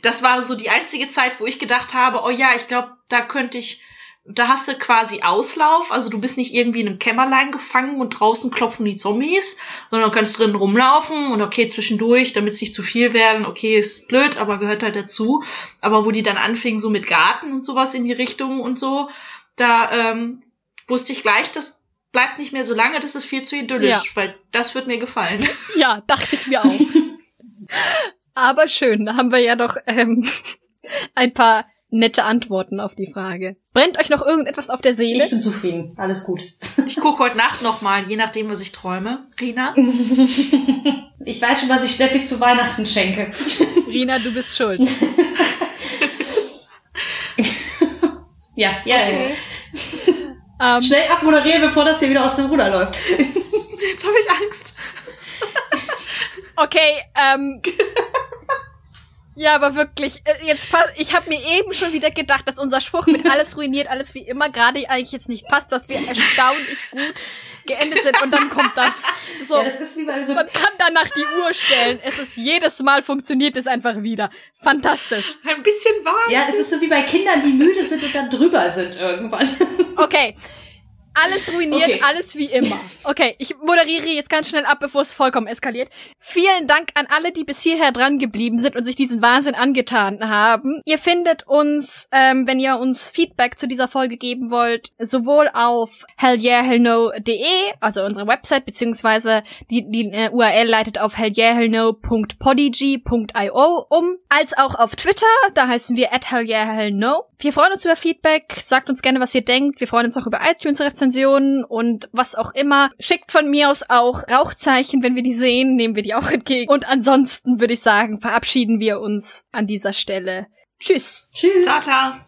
das war so die einzige Zeit, wo ich gedacht habe, oh ja, ich glaube, da könnte ich, da hast du quasi Auslauf. Also du bist nicht irgendwie in einem Kämmerlein gefangen und draußen klopfen die Zombies, sondern du kannst drinnen rumlaufen und okay, zwischendurch, damit es nicht zu viel werden, okay, ist blöd, aber gehört halt dazu. Aber wo die dann anfingen, so mit Garten und sowas in die Richtung und so, da ähm, wusste ich gleich, das bleibt nicht mehr so lange, das ist viel zu idyllisch, Ja. weil das wird mir gefallen. Ja, dachte ich mir auch. Aber schön, da haben wir ja doch ähm, ein paar nette Antworten auf die Frage. Brennt euch noch irgendetwas auf der Seele? Ich bin zufrieden. Alles gut. Ich gucke heute Nacht noch mal, je nachdem, was ich träume. Rina? Ich weiß schon, was ich Steffi zu Weihnachten schenke. Rina, du bist schuld. Ja, ja, ja. Ähm, Schnell abmoderieren, bevor das hier wieder aus dem Ruder läuft. Jetzt habe ich Angst. okay, ähm. Ja, aber wirklich, äh, jetzt pass, ich habe mir eben schon wieder gedacht, dass unser Spruch mit alles ruiniert, alles wie immer gerade eigentlich jetzt nicht passt, dass wir erstaunlich gut geendet sind und dann kommt das. So, Ja, das ist wie bei so man kann danach die Uhr stellen. Es ist jedes Mal funktioniert es einfach wieder. Fantastisch. Ein bisschen warm. Ja, es ist so wie bei Kindern, die müde sind und dann drüber sind irgendwann. Okay. Alles ruiniert, Okay. alles wie immer. Okay, ich moderiere jetzt ganz schnell ab, bevor es vollkommen eskaliert. Vielen Dank an alle, die bis hierher dran geblieben sind und sich diesen Wahnsinn angetan haben. Ihr findet uns, ähm, wenn ihr uns Feedback zu dieser Folge geben wollt, sowohl auf hellyeahhellno.de, also unsere Website, beziehungsweise die, die äh, URL leitet auf hellyeahhellno.podigy.io um, als auch auf Twitter, da heißen wir at hellyeahhellno. Wir freuen uns über Feedback, sagt uns gerne, was ihr denkt. Wir freuen uns auch über iTunes-Rezensionen und was auch immer. Schickt von mir aus auch Rauchzeichen, wenn wir die sehen, nehmen wir die auch entgegen. Und ansonsten würde ich sagen, verabschieden wir uns an dieser Stelle. Tschüss. Tschüss. Tata.